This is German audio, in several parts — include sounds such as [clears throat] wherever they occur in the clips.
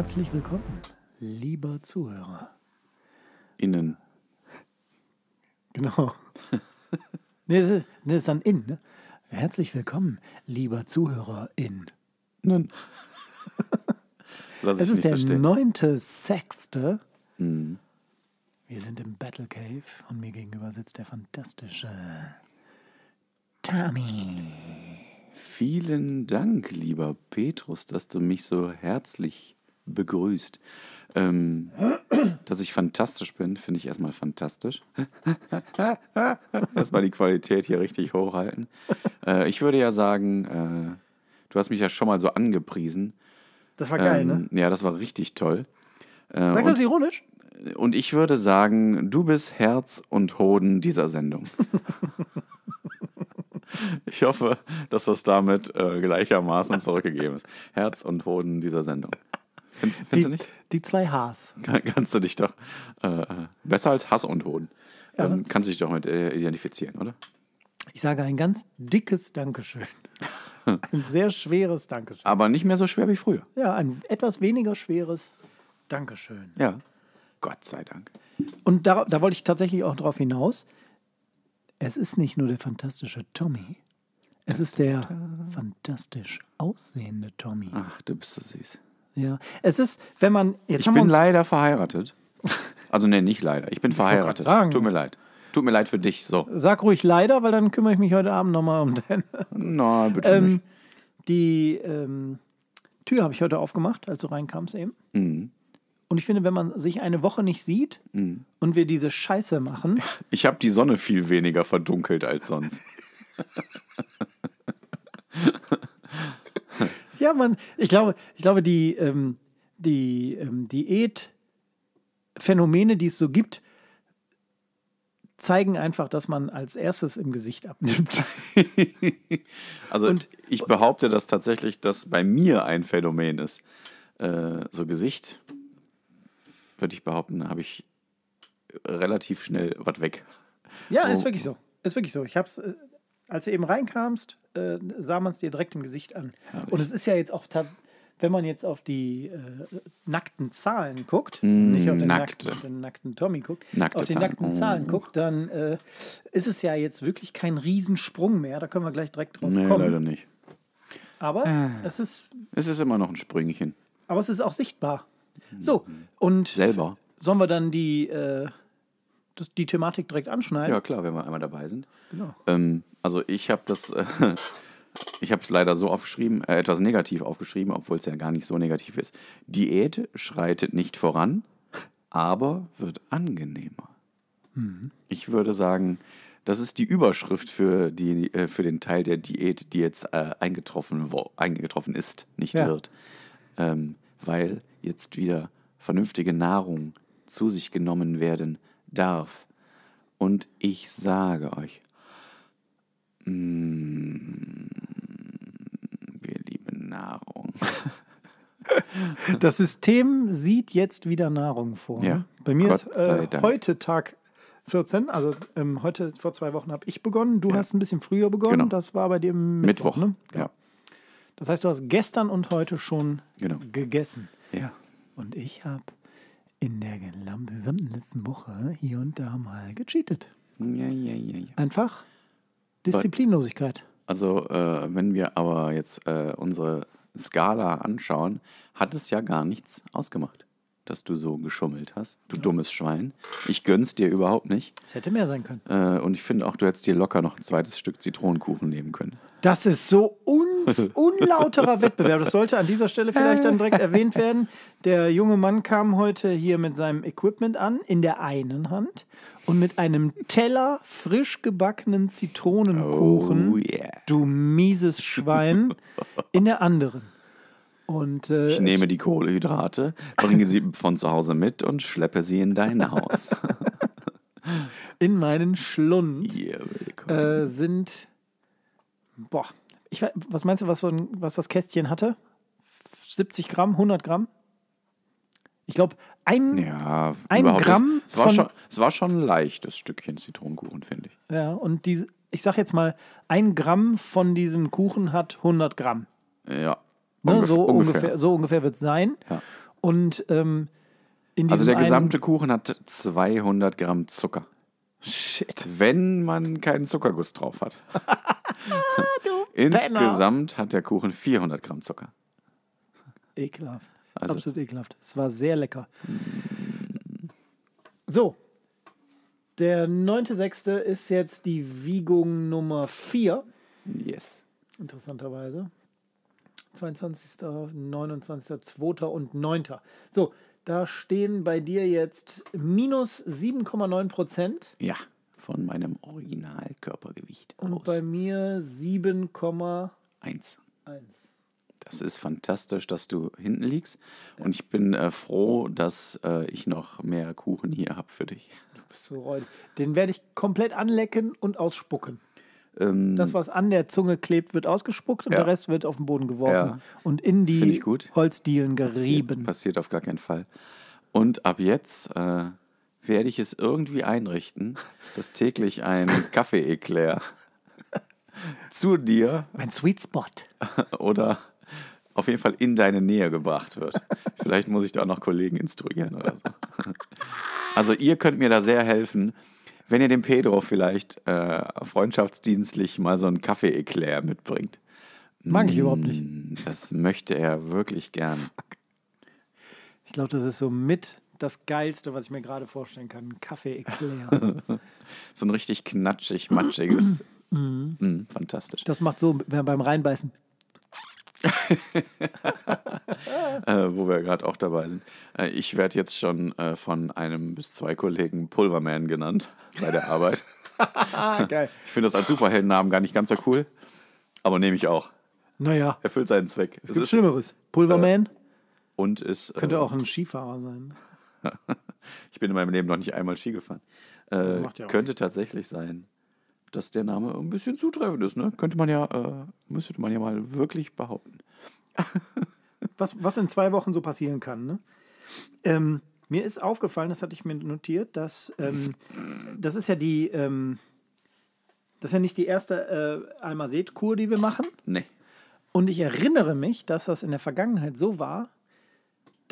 Herzlich willkommen, lieber Zuhörer. Innen. [laughs] Genau. nee, das ist, das ist dann in, ne? Herzlich willkommen, lieber Zuhörerin. Nun. [laughs] Lass ich Es ist der neunte, sechste. Mhm. Wir sind im Battle Cave und mir gegenüber sitzt der fantastische Tommy. Vielen Dank, lieber Petrus, dass du mich so herzlich begrüßt. Ähm, dass ich fantastisch bin, finde ich erstmal fantastisch. erstmal die Qualität hier richtig hochhalten. Äh, ich würde ja sagen, äh, du hast mich ja schon mal so angepriesen. Das war geil, ne? Ähm, Ja, das war richtig toll. Äh, Sagst du das ironisch? und ich würde sagen, du bist Herz und Hoden dieser Sendung. ich hoffe, dass das damit äh, gleichermaßen zurückgegeben ist. Herz und Hoden dieser Sendung. Findest, findest Die, du nicht? die zwei Hs. Kann, kannst du dich doch äh, besser als Hass und Hoden. Ähm, kannst du dich doch mit äh, identifizieren, oder? Ich sage ein ganz dickes Dankeschön. [laughs] Ein sehr schweres Dankeschön. Aber nicht mehr so schwer wie früher. Ja, ein etwas weniger schweres Dankeschön. Ja. Gott sei Dank. Und da, da wollte ich tatsächlich auch drauf hinaus. Es ist nicht nur der fantastische Tommy, es ist der fantastisch aussehende Tommy. Ach, du bist so süß. Ja, es ist, wenn man jetzt Ich haben wir bin uns leider verheiratet. [laughs] Also, nee, nicht leider. Ich bin verheiratet. sagen. Tut mir leid. Tut mir leid für dich. So. sag ruhig leider, weil dann kümmere ich mich heute Abend nochmal um den. [laughs] Na, bitte Ähm, nicht. die ähm, Tür habe ich heute aufgemacht, als du reinkamst eben. Mhm. Und ich finde, wenn man sich eine Woche nicht sieht und wir diese Scheiße machen, Ich habe die Sonne viel weniger verdunkelt als sonst. [laughs] Ja, man, ich glaube, ich glaube, die, ähm, die ähm, Diätphänomene, die es so gibt, zeigen einfach, dass man als erstes im Gesicht abnimmt. [laughs] Also ich behaupte, dass tatsächlich das bei mir ein Phänomen ist. Äh, so Gesicht, würde ich behaupten, habe ich relativ schnell was weg. Ja, So. ist wirklich so. Ist wirklich so. Ich hab's, äh, als du eben reinkamst, äh, sah man es dir direkt im Gesicht an. Und es ist ja jetzt auch, wenn man jetzt auf die äh, nackten Zahlen guckt, nicht auf den nackte. nackten, den nackten Tommy guckt, Nackte auf die nackten Oh. Zahlen guckt, dann äh, ist es ja jetzt wirklich kein Riesensprung mehr. Da können wir gleich direkt drauf Nee, kommen. leider nicht. Aber es ist, Es ist immer noch ein Sprüngchen. aber es ist auch sichtbar. So, und Selber. sollen wir dann die, äh, das, die Thematik direkt anschneiden? Ja, klar, wenn wir einmal dabei sind. Genau. Ähm, also ich habe das, äh, [laughs] ich habe es leider so aufgeschrieben, äh, etwas negativ aufgeschrieben, obwohl es ja gar nicht so negativ ist. Diät schreitet nicht voran, aber wird angenehmer. Ich würde sagen, das ist die Überschrift für, die, äh, für den Teil der Diät, die jetzt äh, eingetroffen, wo, eingetroffen ist, nicht Ja. wird. Ähm, weil jetzt wieder vernünftige Nahrung zu sich genommen werden darf. Und ich sage euch, mm, wir lieben Nahrung. Das System sieht jetzt wieder Nahrung vor. Ja, Bei mir Gott ist äh, heute Tag 14, also ähm, heute vor zwei Wochen habe ich begonnen. Du hast ein bisschen früher begonnen. Genau. Das war bei dir Mittwoch. Mittwoch. Ne? Ja. Das heißt, du hast gestern und heute schon Genau. gegessen. ja. Und ich habe in der gesamten letzten Woche hier und da mal gecheatet. Ja, ja, ja, ja. Einfach Disziplinlosigkeit. Also, äh, wenn wir aber jetzt äh, unsere Skala anschauen, hat es ja gar nichts ausgemacht, dass du so geschummelt hast. Du dummes Schwein. Ich gönn's dir überhaupt nicht. Es hätte mehr sein können. Äh, und ich finde auch, du hättest dir locker noch ein zweites Stück Zitronenkuchen nehmen können. Das ist so un [laughs] unlauterer Wettbewerb. Das sollte an dieser Stelle vielleicht dann direkt erwähnt werden. Der junge Mann kam heute hier mit seinem Equipment an, in der einen Hand und mit einem Teller frisch gebackenen Zitronenkuchen, Oh yeah. du mieses Schwein, in der anderen. Und äh, Ich nehme die Kohlehydrate, bringe sie von zu Hause mit und schleppe sie in dein Haus. [laughs] in meinen Schlund willkommen. äh, sind, boah, ich, was meinst du, was, so ein, was das Kästchen hatte? 70 Gramm, 100 Gramm? Ich glaube, ein, ja, ein Gramm Es, es, war von- schon, es war schon ein leichtes Stückchen Zitronenkuchen, finde ich. Ja, und diese, ich sag jetzt mal, ein Gramm von diesem Kuchen hat 100 Gramm. Ja. Ne? ungef- so, ungefähr. so ungefähr wird es sein. Ja. Und ähm, Also der gesamte Kuchen hat 200 Gramm Zucker. Shit. Wenn man keinen Zuckerguss drauf hat. [laughs] Penner. Insgesamt hat der Kuchen 400 Gramm Zucker. Ekelhaft. Also- Absolut ekelhaft. Es war sehr lecker. So. Der 9.6. ist jetzt die Wiegung Nummer 4. Yes. Interessanterweise. 22., 29., 2. und 9. So, da stehen bei dir jetzt minus 7,9 Prozent Ja, von meinem Originalkörpergewicht und aus. bei mir 7,1. Eins. Das ist fantastisch, dass du hinten liegst. Und ich bin äh, froh, dass äh, ich noch mehr Kuchen hier habe für dich. Bist so räudig. Den werde ich komplett anlecken und ausspucken. Ähm, Das, was an der Zunge klebt, wird ausgespuckt und Ja. der Rest wird auf den Boden geworfen Ja. und in die. Holzdielen passiert, gerieben. passiert auf gar keinen Fall. Und ab jetzt äh, werde ich es irgendwie einrichten, dass täglich ein [laughs] Kaffee-Eclair zu dir Mein Sweet Spot. [laughs] oder auf jeden Fall in deine Nähe gebracht wird. Vielleicht muss ich da auch noch Kollegen instruieren oder so. [laughs] Also ihr könnt mir da sehr helfen, wenn ihr dem Pedro vielleicht äh, freundschaftsdienstlich mal so einen Kaffee-Eclair mitbringt. Mag ich überhaupt nicht. Mm, Das möchte er wirklich gern. Ich glaube, das ist so mit das Geilste, was ich mir gerade vorstellen kann. Ein Kaffee-Eclair. [laughs] So ein richtig knatschig, matschiges. [clears throat] Mm, fantastisch. Das macht so wenn beim Reinbeißen. [laughs] [laughs] Äh, wo wir gerade auch dabei sind. Äh, ich werde jetzt schon äh, von einem bis zwei Kollegen Pulverman genannt bei der Arbeit. Ich finde das als Superheldennamen gar nicht ganz so cool, aber nehme ich auch. Naja, Erfüllt seinen Zweck. es gibt Schlimmeres. Pulverman und ist. könnte äh, auch ein Skifahrer sein. Ich bin in meinem Leben noch nicht einmal Ski gefahren. Äh, könnte tatsächlich sein, dass der Name ein bisschen zutreffend ist. Ne? Könnte man ja, äh, müsste man ja mal wirklich behaupten. [laughs] was, was in zwei Wochen so passieren kann. Ne? Ähm, mir ist aufgefallen, das hatte ich mir notiert, dass ähm, das ist ja die, ähm, das ist ja nicht die erste äh, Almased-Kur, die wir machen. Nee. Und ich erinnere mich, dass das in der Vergangenheit so war,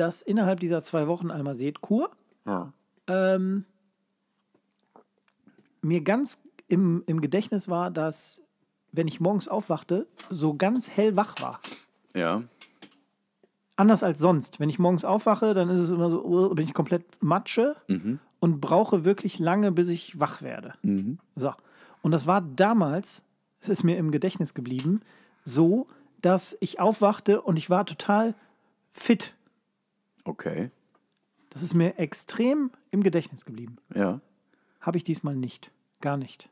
dass innerhalb dieser zwei Wochen Almased-Kur Ja. ähm, mir ganz im, im Gedächtnis war, dass, wenn ich morgens aufwachte, so ganz hell wach war. Ja. Anders als sonst. Wenn ich morgens aufwache, dann ist es immer so, uh, bin ich komplett Matsche und brauche wirklich lange, bis ich wach werde. So. Und das war damals, es ist mir im Gedächtnis geblieben, so, dass ich aufwachte und ich war total fit. Okay. Das ist mir extrem im Gedächtnis geblieben. Ja. Habe ich diesmal nicht. Gar nicht.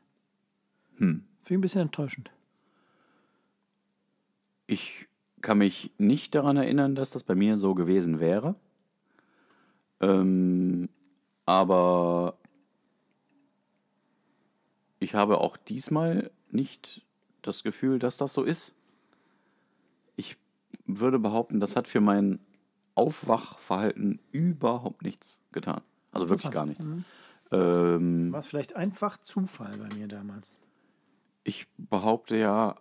Finde ich ein bisschen enttäuschend. Ich kann mich nicht daran erinnern, dass das bei mir so gewesen wäre. Ähm, aber ich habe auch diesmal nicht das Gefühl, dass das so ist. Ich würde behaupten, das hat für mein Aufwachverhalten überhaupt nichts getan. Also wirklich gar nichts. Ähm, War es vielleicht einfach Zufall bei mir damals? ich behaupte ja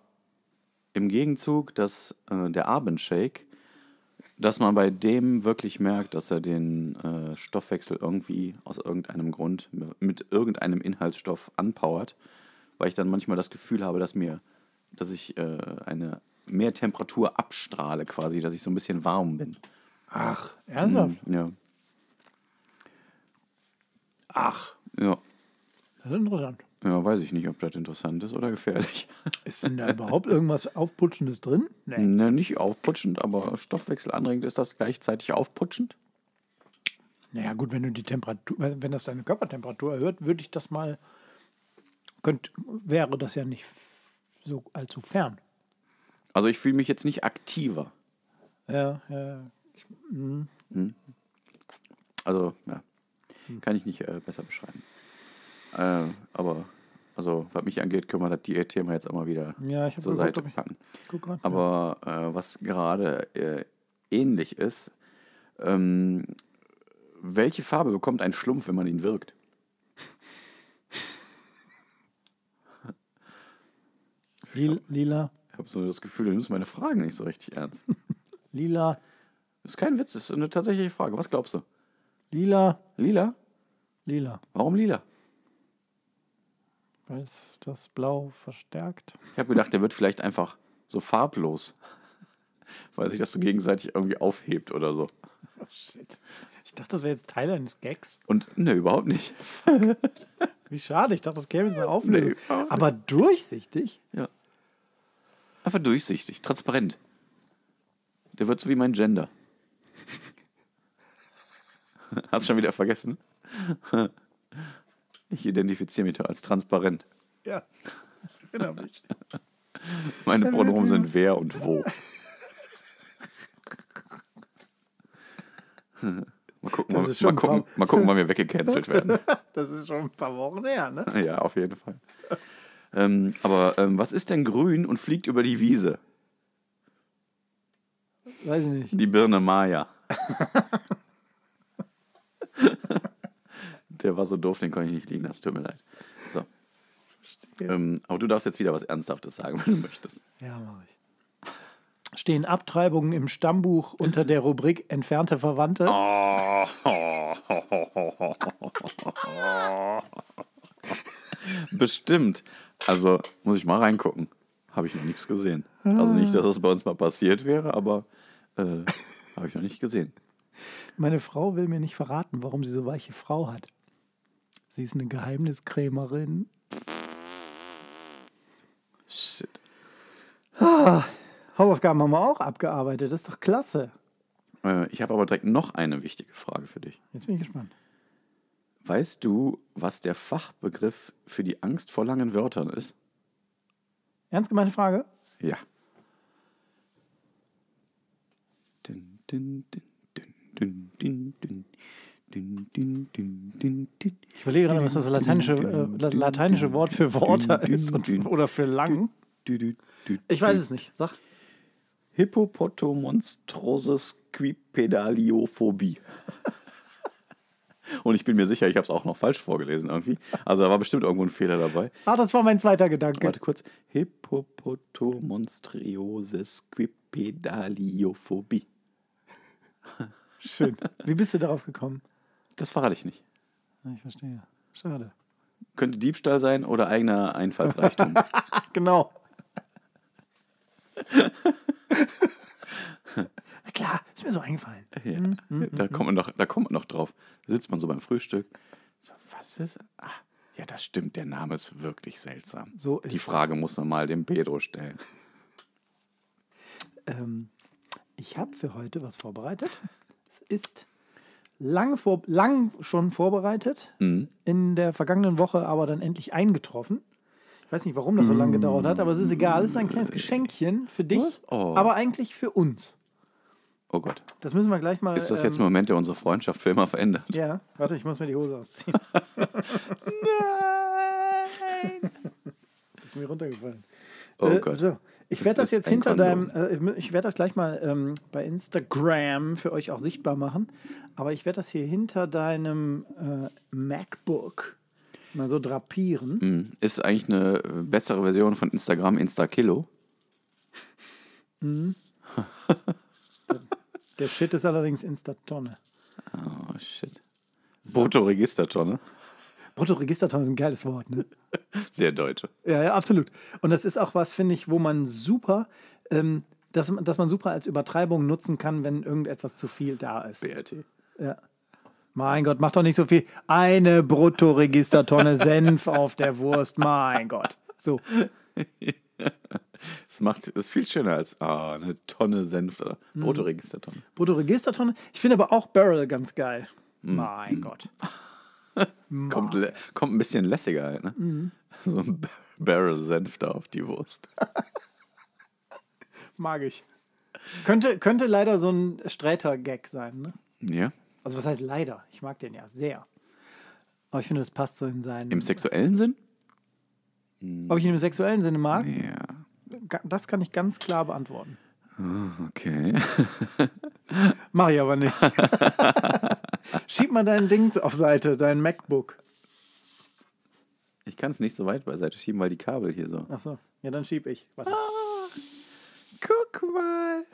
im Gegenzug, dass äh, der Abendshake, dass man bei dem wirklich merkt, dass er den äh, Stoffwechsel irgendwie aus irgendeinem Grund mit irgendeinem Inhaltsstoff anpowert, weil ich dann manchmal das Gefühl habe, dass mir, dass ich äh, eine mehr Temperatur abstrahle quasi, dass ich so ein bisschen warm bin. Ach, ernsthaft? Ja. Ach, Ja. das ist interessant. Ja, weiß ich nicht, ob das interessant ist oder gefährlich. [laughs] Ist denn da überhaupt irgendwas Aufputschendes drin? Nee. Ne, nicht aufputschend, aber Stoffwechsel anregend. Ist das gleichzeitig aufputschend? Naja, gut, wenn du die Temperatur, wenn das deine Körpertemperatur erhöht, würde ich das mal, könnt, wäre das ja nicht so allzu fern. Also ich fühle mich jetzt nicht aktiver. Ja, ja. Also, ja, kann ich nicht äh, besser beschreiben. Äh, aber, also, was mich angeht, können wir das Diätthema jetzt auch mal wieder Ja, zur geguckt, Seite packen. Grad. Aber äh, was gerade äh, ähnlich ist, ähm, welche Farbe bekommt ein Schlumpf, wenn man ihn wirkt? Lila, Ich habe so das Gefühl, du nimmst meine Fragen nicht so richtig ernst. lila, ist kein Witz, das ist eine tatsächliche Frage. Was glaubst du? Lila, Lila? lila. Warum lila? Weil es das Blau verstärkt. Ich habe gedacht, der wird vielleicht einfach so farblos. [laughs] Weil sich das so gegenseitig irgendwie aufhebt oder so. [laughs] Oh shit. Ich dachte, das wäre jetzt Teil eines Gags. Und ne, überhaupt nicht. [laughs] Wie schade, ich dachte, das käme jetzt eine Auflösung. Nee. Aber durchsichtig? Ja. Einfach durchsichtig, transparent. Der wird so wie mein Gender. [laughs] Hast schon wieder vergessen? [laughs] Ich identifiziere mich als transparent. Ja. Ich erinnere mich. Meine Pronomen sind wer und wo. [laughs] Mal gucken, mal, mal, gucken, mal gucken, wann wir weggecancelt werden. Das ist schon ein paar Wochen her, ne? Ja, auf jeden Fall. Ähm, aber ähm, was ist denn grün und fliegt über die Wiese? Weiß ich nicht. Die Birne Maya. [laughs] Der war so doof, den konnte ich nicht liegen lassen, tut mir leid. So. Ähm, aber du darfst jetzt wieder was Ernsthaftes sagen, wenn du möchtest. Ja, mache ich. Stehen Abtreibungen im Stammbuch unter der Rubrik entfernte Verwandte? Bestimmt. Also muss ich mal reingucken. Habe ich noch nichts gesehen. Also nicht, dass das bei uns mal passiert wäre, aber äh, habe ich noch nicht gesehen. Meine Frau will mir nicht verraten, warum sie so weiche Frau hat. Sie ist eine Geheimniskrämerin. Shit. Hausaufgaben haben wir auch abgearbeitet. Das ist doch klasse. Äh, ich habe aber direkt noch eine wichtige Frage für dich. Jetzt bin ich gespannt. Weißt du, was der Fachbegriff für die Angst vor langen Wörtern ist? Ernst gemeinte Frage? Ja. Ich überlege gerade, was das lateinische, äh, lateinische Wort für Worte ist und, [laughs] oder für lang. Ich weiß es nicht. Sag. Hippopotomonstrosis quipedaliophobie. [laughs] Und ich bin mir sicher, ich habe es auch noch falsch vorgelesen irgendwie. Also da war bestimmt irgendwo ein Fehler dabei. Ah, das war mein zweiter Gedanke. Warte kurz. Hippopotomonstriosis quipedaliophobie. Schön. Wie bist du darauf gekommen? Das verrate ich nicht. Ich verstehe. Schade. Könnte Diebstahl sein oder eigener Einfallsreichtum. [laughs] Genau. [laughs] Na klar, ist mir so eingefallen. ja. Da, kommt man noch, da kommt man noch drauf. Da sitzt man so beim Frühstück. So, was ist? Ah, ja, das stimmt. Der Name ist wirklich seltsam. So Die Frage muss man mal dem Pedro stellen. Ähm, ich habe für heute was vorbereitet. Es ist lang, vor, lang schon vorbereitet, in der vergangenen Woche aber dann endlich eingetroffen. Ich weiß nicht, warum das so lange gedauert hat, aber es ist egal. Es ist ein kleines Geschenkchen für dich, Oh. aber eigentlich für uns. Oh Gott. Das müssen wir gleich mal. Ist das jetzt ein ähm, Moment, der unsere Freundschaft für immer verändert? Ja, warte, ich muss mir die Hose ausziehen. [laughs] Nein! Das ist mir runtergefallen. Oh Äh, Gott. So, ich werde das jetzt hinter Kondom. deinem, äh, ich werde das gleich mal ähm, bei Instagram für euch auch sichtbar machen. Aber ich werde das hier hinter deinem äh, MacBook mal so drapieren. Hm, Ist eigentlich eine äh, bessere Version von Instagram Instakilo. [laughs] Der Shit ist allerdings Insta-Tonne. Oh shit. Bruttoregistertonne. Bruttoregistertonne ist ein geiles Wort, ne? [laughs] Sehr deutsch. Ja, ja, absolut. Und das ist auch was, finde ich, wo man super, ähm, dass, man- dass man super als Übertreibung nutzen kann, wenn irgendetwas zu viel da ist. BRT. Ja. Mein Gott, mach doch nicht so viel. Eine Bruttoregistertonne [laughs] Senf auf der Wurst. Mein Gott. So. [laughs] Das macht ist viel schöner als ah, eine Tonne Senf oder Bruttoregistertonne. Bruttoregistertonne. Ich finde aber auch Barrel ganz geil. Mein Gott. Kommt, kommt ein bisschen lässiger halt, ne? So ein Bar- Barrel Senf da auf die Wurst. [laughs] Mag ich. Könnte, könnte leider so ein Sträter-Gag sein, ne? Ja. Also was heißt leider? Ich mag den ja sehr. Aber ich finde, das passt so in seinen... Im sexuellen Sinn? Ob ich ihn im sexuellen Sinne mag, Ja. das kann ich ganz klar beantworten. Okay. Mach ich aber nicht. [laughs] Schieb mal dein Ding auf Seite, dein MacBook. Ich kann es nicht so weit beiseite schieben, weil die Kabel hier so. Achso, ja, dann schieb ich. Warte. Guck mal.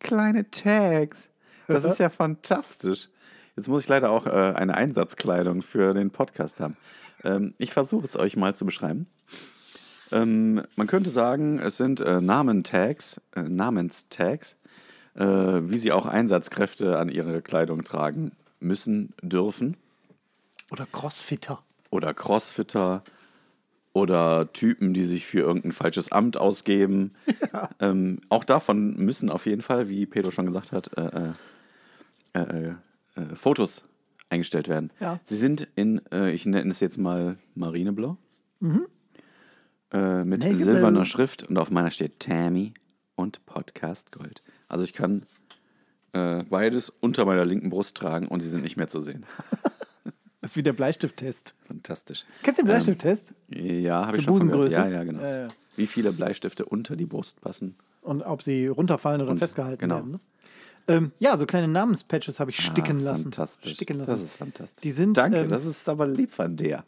Kleine Tags. Das ist ja fantastisch. Jetzt muss ich leider auch äh, eine Einsatzkleidung für den Podcast haben. Ähm, ich versuche es euch mal zu beschreiben. Ähm, man könnte sagen, es sind äh, Namentags, äh, Namenstags, äh, wie sie auch Einsatzkräfte an ihre Kleidung tragen müssen, dürfen. Oder Crossfitter. Oder Crossfitter. Oder Typen, die sich für irgendein falsches Amt ausgeben. [laughs] Ähm, auch davon müssen auf jeden Fall, wie Pedro schon gesagt hat, äh, äh, äh, äh, Fotos eingestellt werden. Ja. Sie sind in, äh, ich nenne es jetzt mal Marineblau. Äh, mit Navy silberner. Schrift und auf meiner steht Tammy und Podcast Gold. Also ich kann äh, beides unter meiner linken Brust tragen und sie sind nicht mehr zu sehen. [laughs] Das ist wie der Bleistifttest. Fantastisch. Kennst du den Bleistifttest? Ja, habe ich schon. Busengröße? Ja, ja, genau. Ja. Wie viele Bleistifte unter die Brust passen? Und ob sie runterfallen oder Und- festgehalten genau. werden. Ne? Ähm, ja, so kleine Namenspatches habe ich sticken Ah, lassen. Fantastisch. Sticken lassen. Das ist fantastisch. Die sind, Danke, ähm, das ist aber lieb von dir.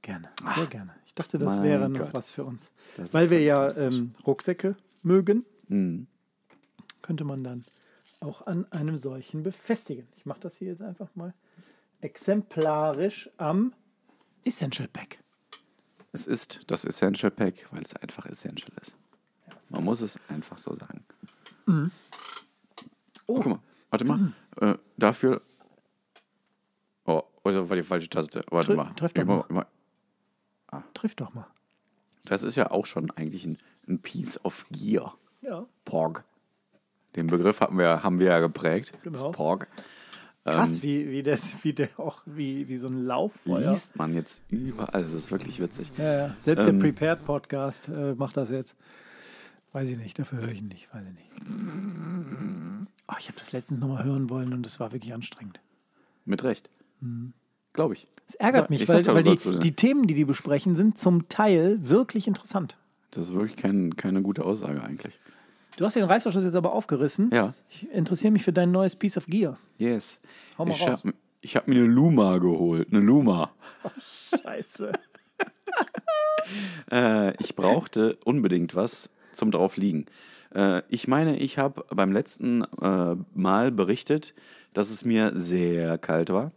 Gerne, sehr gerne. Ich dachte, das wäre noch Gott. was für uns. Das Weil wir ja ähm, Rucksäcke mögen, Mhm. könnte man dann auch an einem solchen befestigen. Ich mache das hier jetzt einfach mal exemplarisch am Essential Pack. Es ist das Essential Pack, weil es einfach Essential ist. Man muss es einfach so sagen. Oh, guck mal. Warte mal. Äh, dafür. Oh, oder war die falsche Taste. Warte Tre- mal. treff doch Ich mal. mal- Trifft doch mal. Das ist ja auch schon eigentlich ein, ein Piece of Gear. Ja. Porg. Den Begriff haben wir, haben wir ja geprägt. Genau. Das Porg. Krass, Ähm. wie, wie, das, wie der auch wie, wie so ein Lauffeuer. Liest man jetzt überall. Das ist wirklich witzig. Ja, ja. Selbst Ähm. der Prepared Podcast äh, macht das jetzt. Weiß ich nicht, dafür höre ich ihn nicht. Weiß ich nicht. Oh, ich habe das letztens nochmal hören wollen und es war wirklich anstrengend. Mit Recht. Glaube ich. Es ärgert mich, ich weil, sag weil die, die Themen, die die besprechen, sind zum Teil wirklich interessant. Das ist wirklich kein, keine gute Aussage eigentlich. Du hast den Reißverschluss jetzt aber aufgerissen. Ja. Ich interessiere mich für dein neues Piece of Gear. Yes. Hau mal ich raus. habe ich hab mir eine Luma geholt. Eine Luma. [laughs] Scheiße. [laughs] Äh, ich brauchte unbedingt was zum draufliegen. Äh, ich meine, ich habe beim letzten äh, Mal berichtet, dass es mir sehr kalt war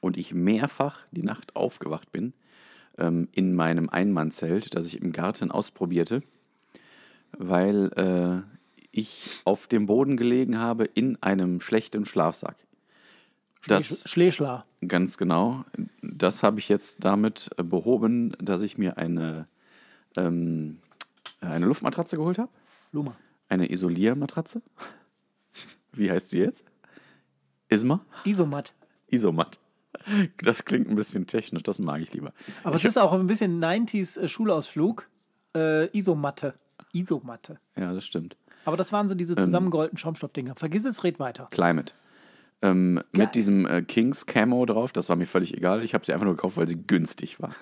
und ich mehrfach die Nacht aufgewacht bin ähm, in meinem Einmannzelt, das ich im Garten ausprobierte, weil äh, ich auf dem Boden gelegen habe in einem schlechten Schlafsack. Das, Schleschler. Ganz genau. Das habe ich jetzt damit äh, behoben, dass ich mir eine, ähm, eine Luftmatratze geholt habe. Luma. Eine Isoliermatratze. [laughs] Wie heißt sie jetzt? Isma? Isomat. [laughs] Isomat. Das klingt ein bisschen technisch, das mag ich lieber. Aber es ist auch ein bisschen 90s äh, Schulausflug. Äh, Isomatte. Isomatte. Ja, das stimmt. Aber das waren so diese zusammengerollten Schaumstoffdinger. Vergiss es, red weiter. Climate. Ähm, mit diesem äh, Kings Camo drauf, das war mir völlig egal. Ich habe sie einfach nur gekauft, weil sie günstig war.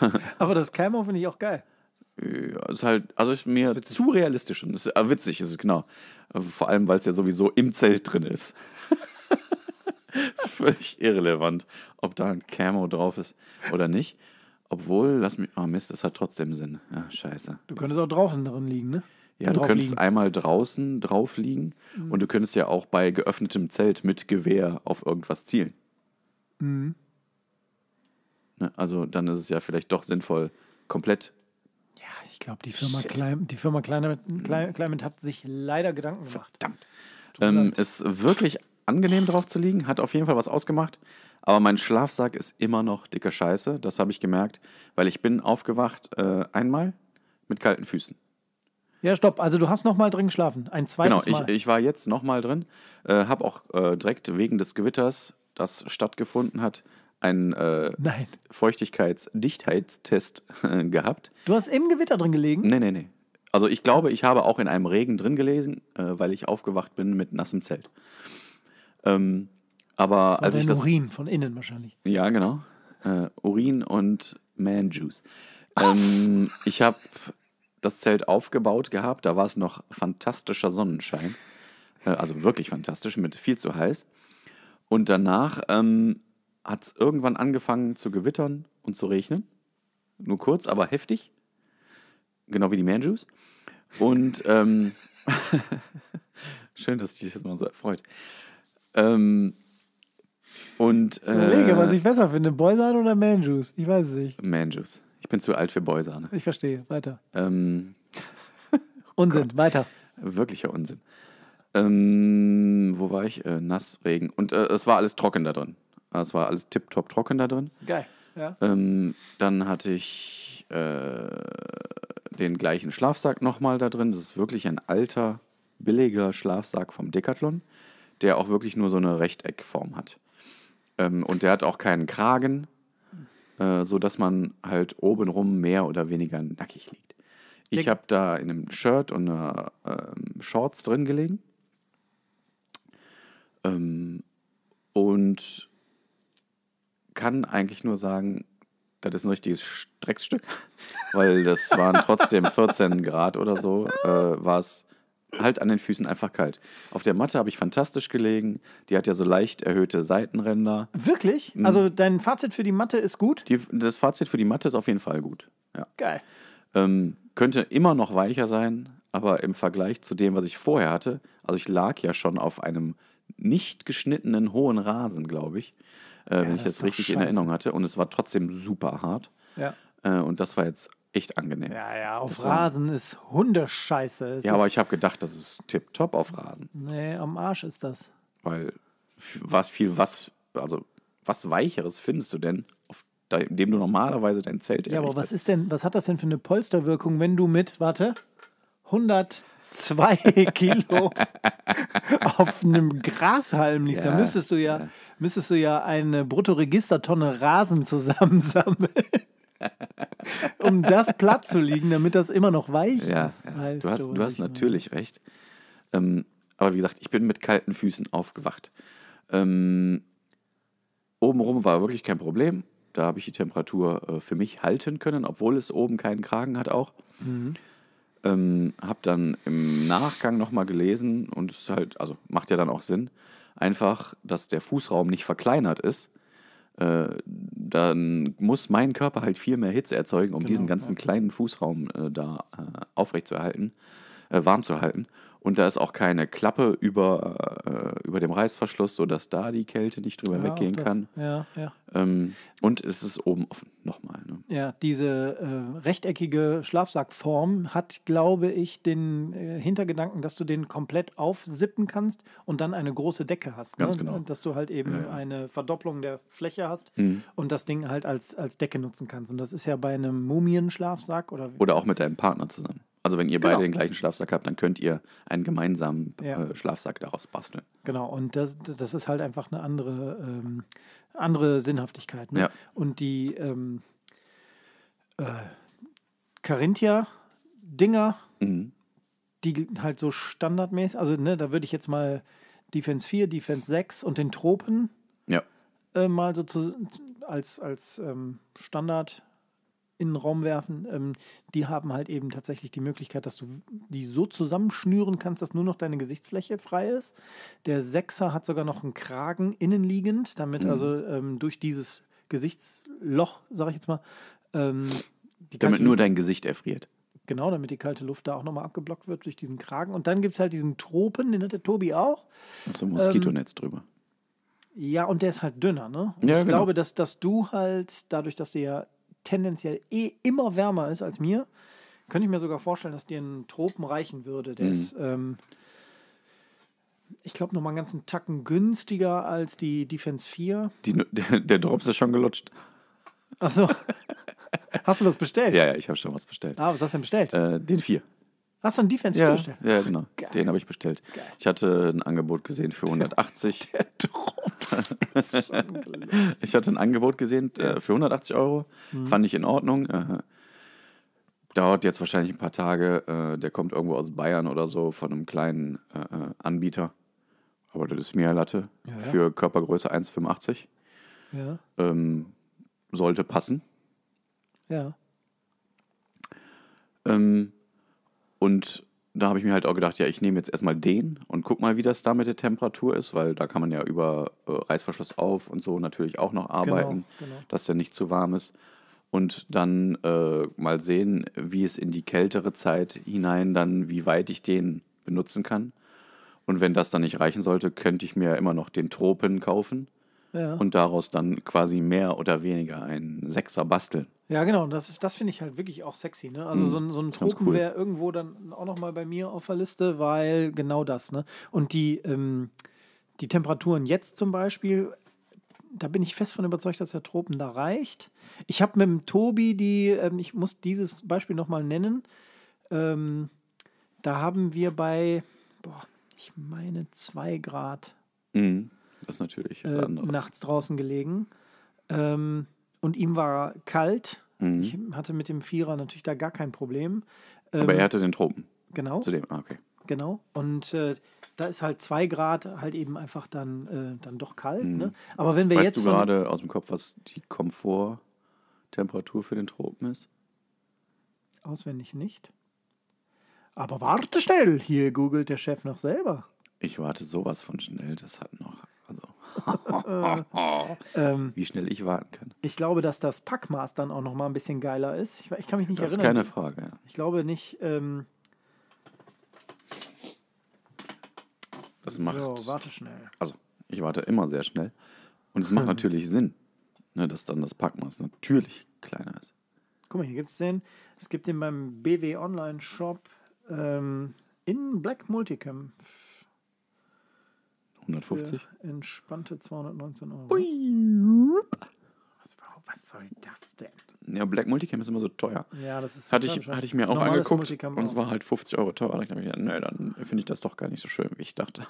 [laughs] Aber das Camo finde ich auch geil. Ja, ist halt, also ist mir zu realistisch. Und ist, äh, witzig ist es, genau. Vor allem, weil es ja sowieso im Zelt drin ist. ist [laughs] völlig irrelevant, ob da ein Camo drauf ist oder nicht. Obwohl, lass mich, oh Mist, das hat trotzdem Sinn. Ja, scheiße. Du könntest auch draußen drin liegen, ne? ja, du könntest liegen. einmal draußen drauf liegen und du könntest ja auch bei geöffnetem Zelt mit Gewehr auf irgendwas zielen. Ne, also dann ist es ja vielleicht doch sinnvoll, komplett Ja, ich glaube, die Firma, Shit. Clim die Firma Climate, Cli- Climate hat sich leider Gedanken gemacht. Verdammt. Ähm, ist wirklich angenehm drauf zu liegen, hat auf jeden Fall was ausgemacht. Aber mein Schlafsack ist immer noch dicke Scheiße. Das habe ich gemerkt, weil ich bin aufgewacht äh, einmal mit kalten Füßen. Ja, stopp. Also du hast noch mal drin geschlafen. Ein zweites Genau, Mal. ich, ich war jetzt nochmal drin, äh, habe auch äh, direkt wegen des Gewitters, das stattgefunden hat, einen äh. Feuchtigkeitsdichtheitstest äh, gehabt. Du hast im Gewitter drin gelegen? Nee, nee, nee. Also ich glaube, ich habe auch in einem Regen drin gelesen, äh, weil ich aufgewacht bin mit nassem Zelt. Ähm, aber als Dein ich das. Urin von innen wahrscheinlich. Ja, genau. Äh, Urin und Man Juice. Ähm, [laughs] ich habe das Zelt aufgebaut gehabt, da war es noch fantastischer Sonnenschein. Äh, also wirklich fantastisch, mit viel zu heiß. Und danach ähm, hat es irgendwann angefangen zu gewittern und zu regnen. Nur kurz, aber heftig. Genau wie die Man Juice. Und ähm, [laughs] schön, dass dich das mal so erfreut. Ähm, und äh, Überlege, was ich besser finde, Boysahne oder Manjuice? Ich weiß es nicht. Manjuice. Ich bin zu alt für Boysahne. Ich verstehe. Weiter. Ähm, [laughs] Unsinn, weiter. wirklicher Unsinn. Ähm, wo war ich? Äh, nass, Regen. Und äh, es war alles trocken da drin. Es war alles tipptopp trocken da drin. Geil. Ja. Ähm, dann hatte ich äh, den gleichen Schlafsack nochmal da drin. Das ist wirklich ein alter, billiger Schlafsack vom Decathlon, der auch wirklich nur so eine Rechteckform hat. Ähm, und der hat auch keinen Kragen, äh, sodass man halt obenrum mehr oder weniger nackig liegt. Ich habe da in einem Shirt und einer ähm, Shorts drin gelegen. Ähm, und kann eigentlich nur sagen, das ist ein richtiges Drecksstück, [laughs] weil das waren trotzdem 14 Grad oder so, äh, war es halt an den Füßen einfach kalt. Auf der Matte habe ich fantastisch gelegen. Die hat ja so leicht erhöhte Seitenränder. Wirklich? Also dein Fazit für die Mathe ist gut? Die, das Fazit für die Matte ist auf jeden Fall gut. Ja. Geil. Ähm, könnte immer noch weicher sein, aber im Vergleich zu dem, was ich vorher hatte, also ich lag ja schon auf einem nicht geschnittenen hohen Rasen, glaube ich, äh, wenn ich das das richtig in scheiße. Erinnerung hatte. Und es war trotzdem super hart. Ja. Äh, und das war jetzt echt angenehm. Ja, ja, auf Das war- Rasen ist Hundescheiße. Es Ja, aber ich habe gedacht, das ist tipptopp auf Rasen. Nee, am Arsch ist das. Weil was viel was, also was Weicheres findest du denn, auf de- dem du normalerweise dein Zelt Ja, aber was ist denn, was hat das denn für eine Polsterwirkung, wenn du mit, warte, 102 [laughs] Kilo auf einem Grashalm liegst? da Ja, müsstest du ja, müsstest du ja eine Bruttoregistertonne Rasen zusammensammeln. Um das platt zu liegen, damit das immer noch weich Ja, ist. ja. Du hast, was du hast ich meine? natürlich recht. Ähm, aber wie gesagt, ich bin mit kalten Füßen aufgewacht. Ähm, obenrum war wirklich kein Problem. Da habe ich die Temperatur äh, für mich halten können, obwohl es oben keinen Kragen hat auch. Ähm, habe dann im Nachgang nochmal gelesen und es ist halt, also macht ja dann auch Sinn, einfach, dass der Fußraum nicht verkleinert ist. Äh, dann muss mein Körper halt viel mehr Hitze erzeugen, um diesen ganzen kleinen Fußraum äh, da äh, aufrechtzuerhalten, äh, warm zu halten. Und da ist auch keine Klappe über, äh, über dem Reißverschluss, sodass da die Kälte nicht drüber Ja, weggehen das- kann. Ja, ja. Ähm, und es ist oben offen, nochmal. Ne? Ja, diese äh, rechteckige Schlafsackform hat, glaube ich, den äh, Hintergedanken, dass du den komplett aufsippen kannst und dann eine große Decke hast. Ganz ne? genau. Dass du halt eben eine Verdopplung der Fläche hast Mhm. und das Ding halt als, als Decke nutzen kannst. Und das ist ja bei einem Mumienschlafsack oder Oder auch mit deinem Partner zusammen. Also wenn ihr Genau. beide den gleichen Schlafsack habt, dann könnt ihr einen gemeinsamen Ja. äh, Schlafsack daraus basteln. Genau, und das, das ist halt einfach eine andere, ähm, andere Sinnhaftigkeit. Ne? Ja. Und die ähm, äh, Carinthia-Dinger, Mhm. die halt so standardmäßig, also ne, da würde ich jetzt mal Defense 4, Defense 6 und den Tropen Ja. äh, mal so zu, als, als ähm, Standard in den Raum werfen. Ähm, die haben halt eben tatsächlich die Möglichkeit, dass du die so zusammenschnüren kannst, dass nur noch deine Gesichtsfläche frei ist. Der Sechser hat sogar noch einen Kragen innenliegend, damit Mhm. also ähm, durch dieses Gesichtsloch, sage ich jetzt mal, ähm, die Damit nur dein Gesicht erfriert. Genau, damit die kalte Luft da auch nochmal abgeblockt wird durch diesen Kragen. Und dann gibt es halt diesen Tropen, den hat der Tobi auch. Und so ein Moskitonetz drüber. Ja, und der ist halt dünner, ne? Ja, ich genau. glaube, dass, dass du halt, dadurch, dass der ja tendenziell eh immer wärmer ist als mir, könnte ich mir sogar vorstellen, dass dir ein Tropen reichen würde. Mhm. Der ist, ähm, ich glaube, nochmal einen ganzen Tacken günstiger als die Defense 4. Die, [laughs] der, der Drops ist schon gelutscht. Achso. hast du das bestellt? Ja, ja, ich habe schon was bestellt. Ah, was hast du denn bestellt? Äh, den vier. Hast du einen Defense 4 Ja, bestellt? ja, genau. Geil. Den habe ich bestellt. Ich hatte ein Angebot gesehen für 180. Der Drops ist schon. [laughs] Ich hatte ein Angebot gesehen äh, für 180 Euro. Mhm. Fand ich in Ordnung. Äh, dauert jetzt wahrscheinlich ein paar Tage. Äh, der kommt irgendwo aus Bayern oder so von einem kleinen äh, äh, Anbieter. Aber das ist mir Latte. ja. Für Körpergröße 1,85. Ja, Ähm, sollte passen. ja. Ähm, und da habe ich mir halt auch gedacht, ja, ich nehme jetzt erstmal den und guck mal, wie das da mit der Temperatur ist, weil da kann man ja über äh, Reißverschluss auf und so natürlich auch noch arbeiten, genau. dass der nicht zu warm ist. Und dann äh, mal sehen, wie es in die kältere Zeit hinein dann, wie weit ich den benutzen kann. Und wenn das dann nicht reichen sollte, könnte ich mir immer noch den Tropen kaufen Ja. und daraus dann quasi mehr oder weniger einen Sechser basteln. Ja, genau. Das, das finde ich halt wirklich auch sexy. Ne? Also so, ein- so ein Tropen cool. wäre irgendwo dann auch noch mal bei mir auf der Liste, weil genau das. Ne? Und die, ähm, die Temperaturen jetzt zum Beispiel, da bin ich fest von überzeugt, dass der Tropen da reicht. Ich habe mit dem Tobi die, ähm, ich muss dieses Beispiel noch mal nennen. Ähm, da haben wir bei, boah, ich meine zwei Grad Mhm. Das ist natürlich äh, nachts draußen gelegen. Ähm, und ihm war kalt. Mhm. Ich hatte mit dem Vierer natürlich da gar kein Problem. Aber er hatte den Tropen. Genau, Zudem, ah, okay. genau. Und äh, da ist halt zwei Grad halt eben einfach dann, äh, dann doch kalt. Ne? Aber wenn wir Mhm. Weißt jetzt du gerade aus dem Kopf, was die Komforttemperatur für den Tropen ist? auswendig nicht. Aber warte schnell, hier googelt der Chef noch selber. Ich warte sowas von schnell, das hat noch. [laughs] Ähm, wie schnell ich warten kann. ich glaube, dass das Packmaß dann auch noch mal ein bisschen geiler ist. Ich, ich kann mich nicht Das ist erinnern. keine Frage. Ja. Ich glaube nicht. Ähm, Das macht. so, warte schnell. Also, ich warte immer sehr schnell. Und es macht [clears throat] natürlich Sinn, ne, dass dann das Packmaß natürlich kleiner ist. Guck mal, hier gibt es den. Es gibt den beim BW Online Shop ähm, in Black Multicam. 150? Für entspannte 219 Euro. Was, was soll das denn? Ja, Black Multicam ist immer so teuer. Ja, das ist Hatte ich, hatte ich mir auch Normales angeguckt Multicam und es war halt 50 Euro teurer. Da habe ich gedacht, nee, dann finde ich das doch gar nicht so schön, wie ich dachte.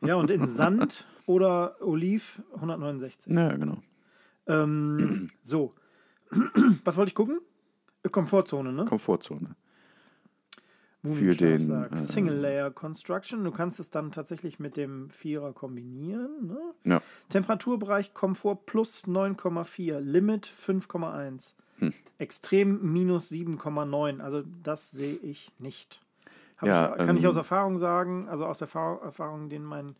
Ja, und in [laughs] Sand oder Oliv 169. Ja, genau. Ähm, so. [clears throat] Was wollte ich gucken? Komfortzone, ne? Komfortzone. Für den, äh, Single Layer Construction. Du kannst es dann tatsächlich mit dem Vierer kombinieren. Ne? Ja. Temperaturbereich Komfort plus 9,4, Limit 5,1, Hm. Extrem minus 7,9. Also das sehe ich nicht. Ja, ich, kann ich ähm, aus Erfahrung sagen, also aus Erfahrung, Erfahrung den mein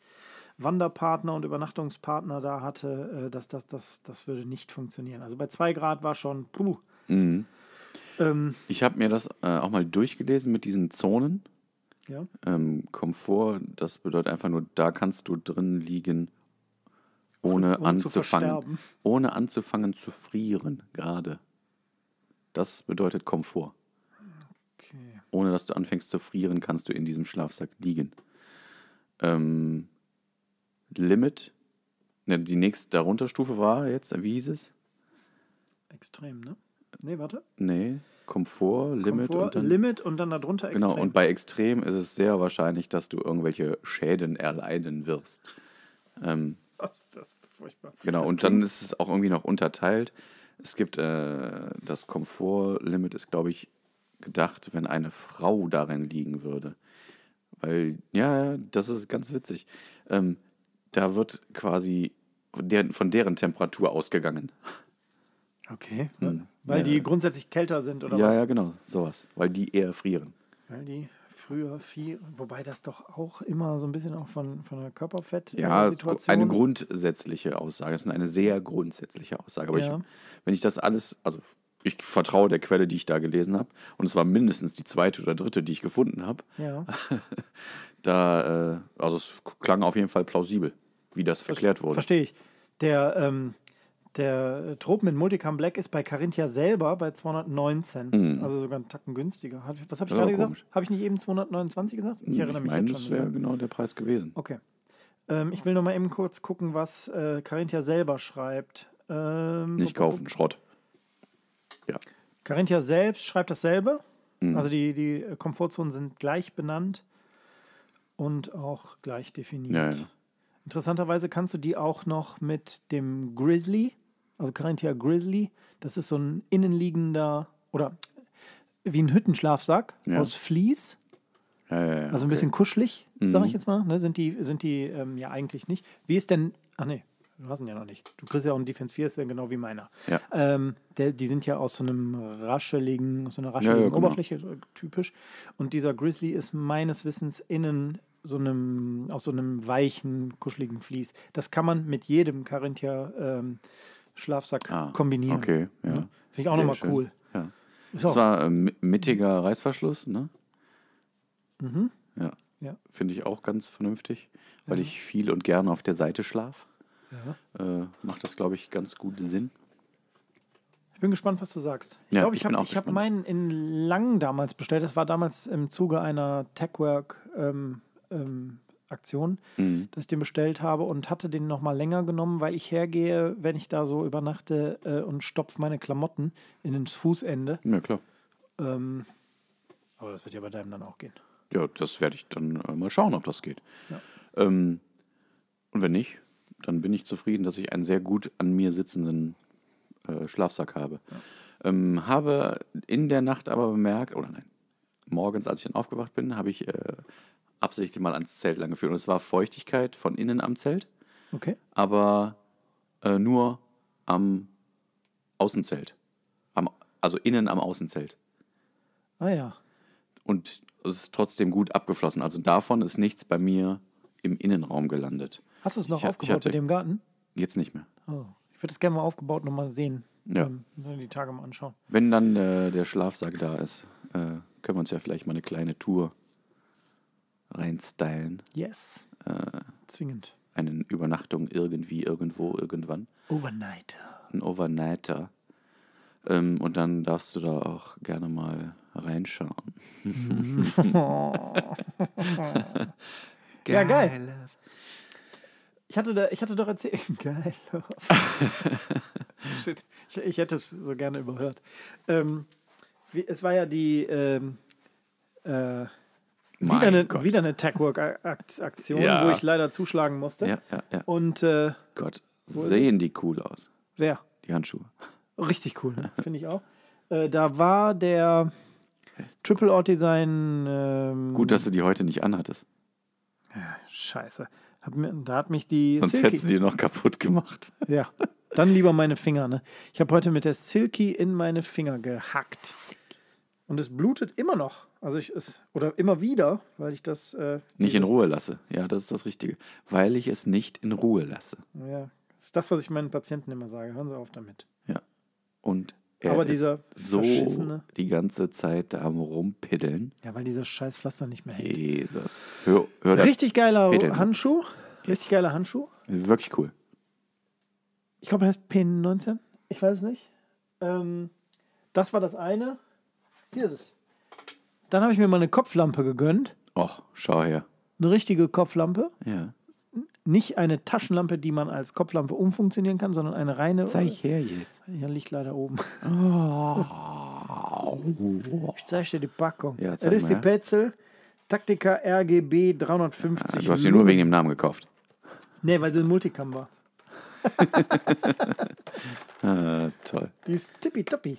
Wanderpartner und Übernachtungspartner da hatte, äh, dass das, das, das würde nicht funktionieren. Also bei 2 Grad war schon, puh. Mhm. Ähm, Ich habe mir das äh, auch mal durchgelesen mit diesen Zonen. ja. Ähm, Komfort, das bedeutet einfach nur, da kannst du drin liegen, ohne Ohne zu anzufangen. Ohne anzufangen zu frieren, gerade. Das bedeutet Komfort. Okay. Ohne dass du anfängst zu frieren, kannst du in diesem Schlafsack liegen. Ähm, Limit, ne, die nächste darunter Stufe war jetzt, wie hieß es? Extrem, ne? Nee, warte. Nee, Komfort, Limit Komfort, und dann. Limit und dann darunter extrem. Genau, und bei Extrem ist es sehr wahrscheinlich, dass du irgendwelche Schäden erleiden wirst. Ähm, [laughs] ist das furchtbar. genau, das und dann ist es auch irgendwie noch unterteilt. Es gibt äh, das Komfortlimit, ist glaube ich gedacht, wenn eine Frau darin liegen würde. Weil, ja, ja, das ist ganz witzig. Ähm, da wird quasi von deren, von deren Temperatur ausgegangen. Okay. Weil die grundsätzlich kälter sind oder ja, was? ja, genau, sowas. Weil die eher frieren. Weil die früher viel, wobei das doch auch immer so ein bisschen auch von, von der Ja, Körperfett-Situation. eine grundsätzliche Aussage. Das ist eine sehr grundsätzliche Aussage. Aber Ja. ich, wenn ich das alles, also ich vertraue der Quelle, die ich da gelesen habe, und es war mindestens die zweite oder dritte, die ich gefunden habe, Ja, [laughs] da, äh, also es klang auf jeden Fall plausibel, wie das verklärt wurde. verstehe ich. Der, ähm, der Tropen in Multicam Black ist bei Carinthia selber bei 219. Also sogar einen Tacken günstiger. Was habe ich gerade gesagt? Habe ich nicht eben 229 gesagt? Ich erinnere mich meine, jetzt das schon. wäre wieder. genau der Preis gewesen. Okay. Ähm, ich will noch mal eben kurz gucken, was äh, Carinthia selber schreibt. Ähm, Nicht kaufen, Schrott. Ja. Carinthia selbst schreibt dasselbe. Mhm. Also die, die Komfortzonen sind gleich benannt und auch gleich definiert. Ja, ja. Interessanterweise kannst du die auch noch mit dem Grizzly, also Carinthia Grizzly, das ist so ein innenliegender oder wie ein Hüttenschlafsack Ja. aus Vlies, Ja, ja, also ein okay. bisschen kuschelig, Mhm. sage ich jetzt mal. Ne? Sind die, sind die ähm, ja eigentlich nicht. Wie ist denn, ach nee, du hast ihn ja noch nicht. Du kriegst ja auch einen Defense 4, ist ja genau wie meiner. Ja. Ähm, der, die sind ja aus so einem rascheligen, aus so einer rascheligen genau. Oberfläche so typisch. Und dieser Grizzly ist meines Wissens innen so einem, aus so einem weichen, kuscheligen Vlies. Das kann man mit jedem Carinthia ähm, Schlafsack Ah, kombinieren. Okay, ja. Finde ich auch nochmal cool. Ja. Ist Das war äh, mi- mittiger Reißverschluss, ne? Mhm. Ja. Ja. Finde ich auch ganz vernünftig, weil ich viel und gerne auf der Seite schlafe. Ja. Äh, macht das, glaube ich, ganz gut Sinn. Ich bin gespannt, was du sagst. Ich Ja, glaube, ich ich habe hab meinen in Lang damals bestellt. Das war damals im Zuge einer Techwork ähm, ähm, Aktion, Mhm. dass ich den bestellt habe und hatte den noch mal länger genommen, weil ich hergehe, wenn ich da so übernachte äh, und stopfe meine Klamotten in ins Fußende. Ja, klar. Ähm, aber das wird ja bei deinem dann auch gehen. Ja, das werde ich dann äh, mal schauen, ob das geht. Ja. Ähm, und wenn nicht, dann bin ich zufrieden, dass ich einen sehr gut an mir sitzenden äh, Schlafsack habe. Ähm, habe in der Nacht aber bemerkt, oder nein, morgens, als ich dann aufgewacht bin, habe ich äh, absichtlich mal ans Zelt lang geführt. Und es war Feuchtigkeit von innen am Zelt, Okay. aber äh, nur am Außenzelt. Am, also innen am Außenzelt. Ah ja. Und es ist trotzdem gut abgeflossen. Also davon ist nichts bei mir im Innenraum gelandet. Hast du es noch Ich aufgebaut hatte- bei dem Garten? Jetzt nicht mehr. Oh. Ich würde es gerne mal aufgebaut noch mal sehen. Ja. Ähm, die Tage mal anschauen. Wenn dann äh, der Schlafsack da ist, äh, können wir uns ja vielleicht mal eine kleine Tour reinstylen. Yes. Äh. Zwingend. Eine Übernachtung irgendwie, irgendwo, irgendwann. Overnight. Ein Overnighter. Ähm, und dann darfst du da auch gerne mal reinschauen. [laughs] Ja, geil. Ich hatte, da, ich hatte doch erzählt. [laughs] Geil. [laughs] Shit. Ich, ich hätte es so gerne überhört. Ähm, wie, es war ja die ähm, äh, wieder eine, Gott. wieder eine Techwork-Aktion, Ja. wo ich leider zuschlagen musste. Ja, ja, ja. Und äh, Gott, sehen die cool aus, wer? die Handschuhe. Richtig cool, [laughs] finde ich auch. Äh, da war der Triple Out Design. Ähm, Gut, dass du die heute nicht anhattest. Scheiße. Hab mir, da hat mich die Sonst Silky- hättest du die noch kaputt gemacht. [laughs] Ja, dann [laughs] lieber meine Finger. Ne? Ich habe heute mit der Silky in meine Finger gehackt. Und es blutet immer noch. Also ich es oder immer wieder, weil ich das äh, Nicht in Ruhe lasse. Ja, das ist das Richtige. Weil ich es nicht in Ruhe lasse. Ja, das ist das, was ich meinen Patienten immer sage. Hören Sie auf damit. Ja. Und er Aber ist dieser so die ganze Zeit da am Rumpiddeln. Ja, weil dieser scheiß Pflaster nicht mehr hält. Jesus. Hör, hör. Richtig geiler Pedeln. Handschuh. Richtig geiler Handschuh. Wirklich cool. Ich glaube, er heißt P19. Ich weiß es nicht. Ähm, das war das eine. Hier ist es. Dann habe ich mir mal eine Kopflampe gegönnt. Och, schau her. Eine richtige Kopflampe. Ja. Nicht eine Taschenlampe, die man als Kopflampe umfunktionieren kann, sondern eine reine. Zeig her jetzt. Ja, liegt leider oben. Oh. Ich zeige dir die Packung. Ja, das ist die. Petzel Taktika RGB 350. Du hast sie nur wegen dem Namen gekauft. Nee, weil sie ein Multicam war. Äh, [laughs] toll. Die ist tippitoppi.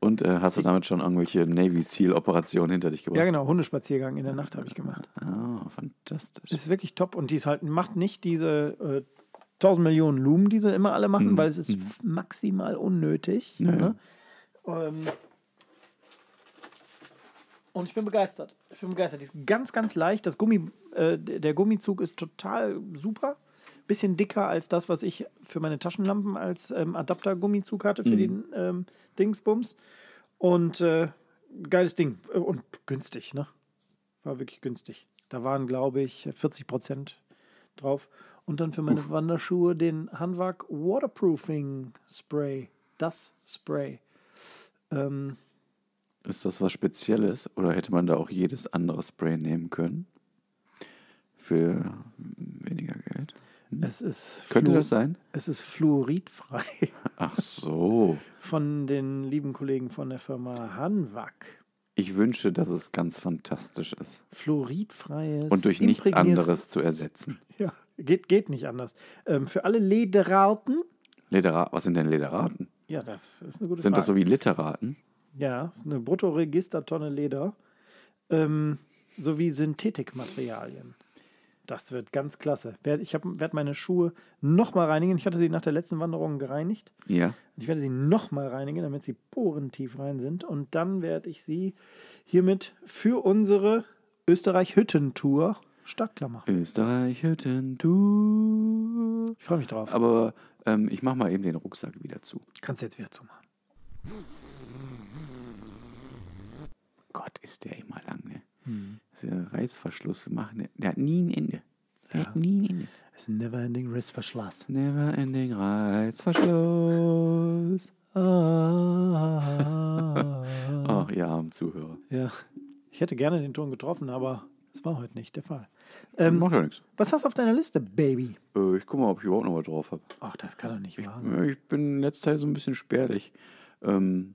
Und äh, hast du damit schon irgendwelche Navy SEAL-Operationen hinter dich gebracht? Ja, genau. Hundespaziergang in der Nacht habe ich gemacht. Ah, fantastisch. ist wirklich top und die ist halt, macht nicht diese äh, 1000 Millionen Lumen, die sie immer alle machen, weil es ist f- maximal unnötig. Ne? Ähm, und ich bin begeistert. Ich bin begeistert. Die ist ganz, ganz leicht. Das Gummi, äh, der Gummizug ist total super. Bisschen dicker als das, was ich für meine Taschenlampen als ähm, Adapter-Gummizug hatte für den ähm, Dingsbums. Und äh, geiles Ding. Äh, Und günstig, ne? War wirklich günstig. Da waren, glaube ich, 40 Prozent drauf. Und dann für meine Wanderschuhe den Hanwag Waterproofing Spray. Das Spray. Ähm, Ist das was Spezielles oder hätte man da auch jedes andere Spray nehmen können? Für weniger Geld? Es ist Könnte fluor- das sein? Es ist fluoridfrei [laughs] Ach so. von den lieben Kollegen von der Firma Hanwag. Ich wünsche, dass es ganz fantastisch ist Fluoridfreies. und durch nichts anderes zu ersetzen. [laughs] Ja, geht, geht nicht anders. Ähm, für alle Lederarten. Lederat, was sind denn Lederaten? Ja, das ist eine gute Sind Frage. das so wie Literaten? Ja, ist eine Bruttoregistertonne Leder. Ähm, sowie Synthetikmaterialien. Das wird ganz klasse. Ich werde meine Schuhe nochmal reinigen. Ich hatte sie nach der letzten Wanderung gereinigt. Ja. Ich werde sie nochmal reinigen, damit sie porentief rein sind. Und dann werde ich sie hiermit für unsere Österreich-Hütten-Tour startklar machen. Österreich Hütten, du. Ich freue mich drauf. Aber ähm, ich mach mal eben den Rucksack wieder zu. Kannst du jetzt wieder zumachen. Gott, ist der immer lang, ne? Dieser Reißverschluss machen, der hat nie ein Ende. Hat nie ein Ende. Es ist ein never-ending Rissverschluss. Never ending Reißverschluss. [laughs] Ach, ihr armen Zuhörer. ja, ich hätte gerne den Ton getroffen, aber es war heute nicht der Fall. Ähm, Macht ja nichts. was hast du auf deiner Liste, Baby? Äh, ich guck mal, ob ich überhaupt noch was drauf habe. Ach, das kann doch nicht wahr sein. Ich bin in letzter Zeit so ein bisschen spärlich ähm, äh,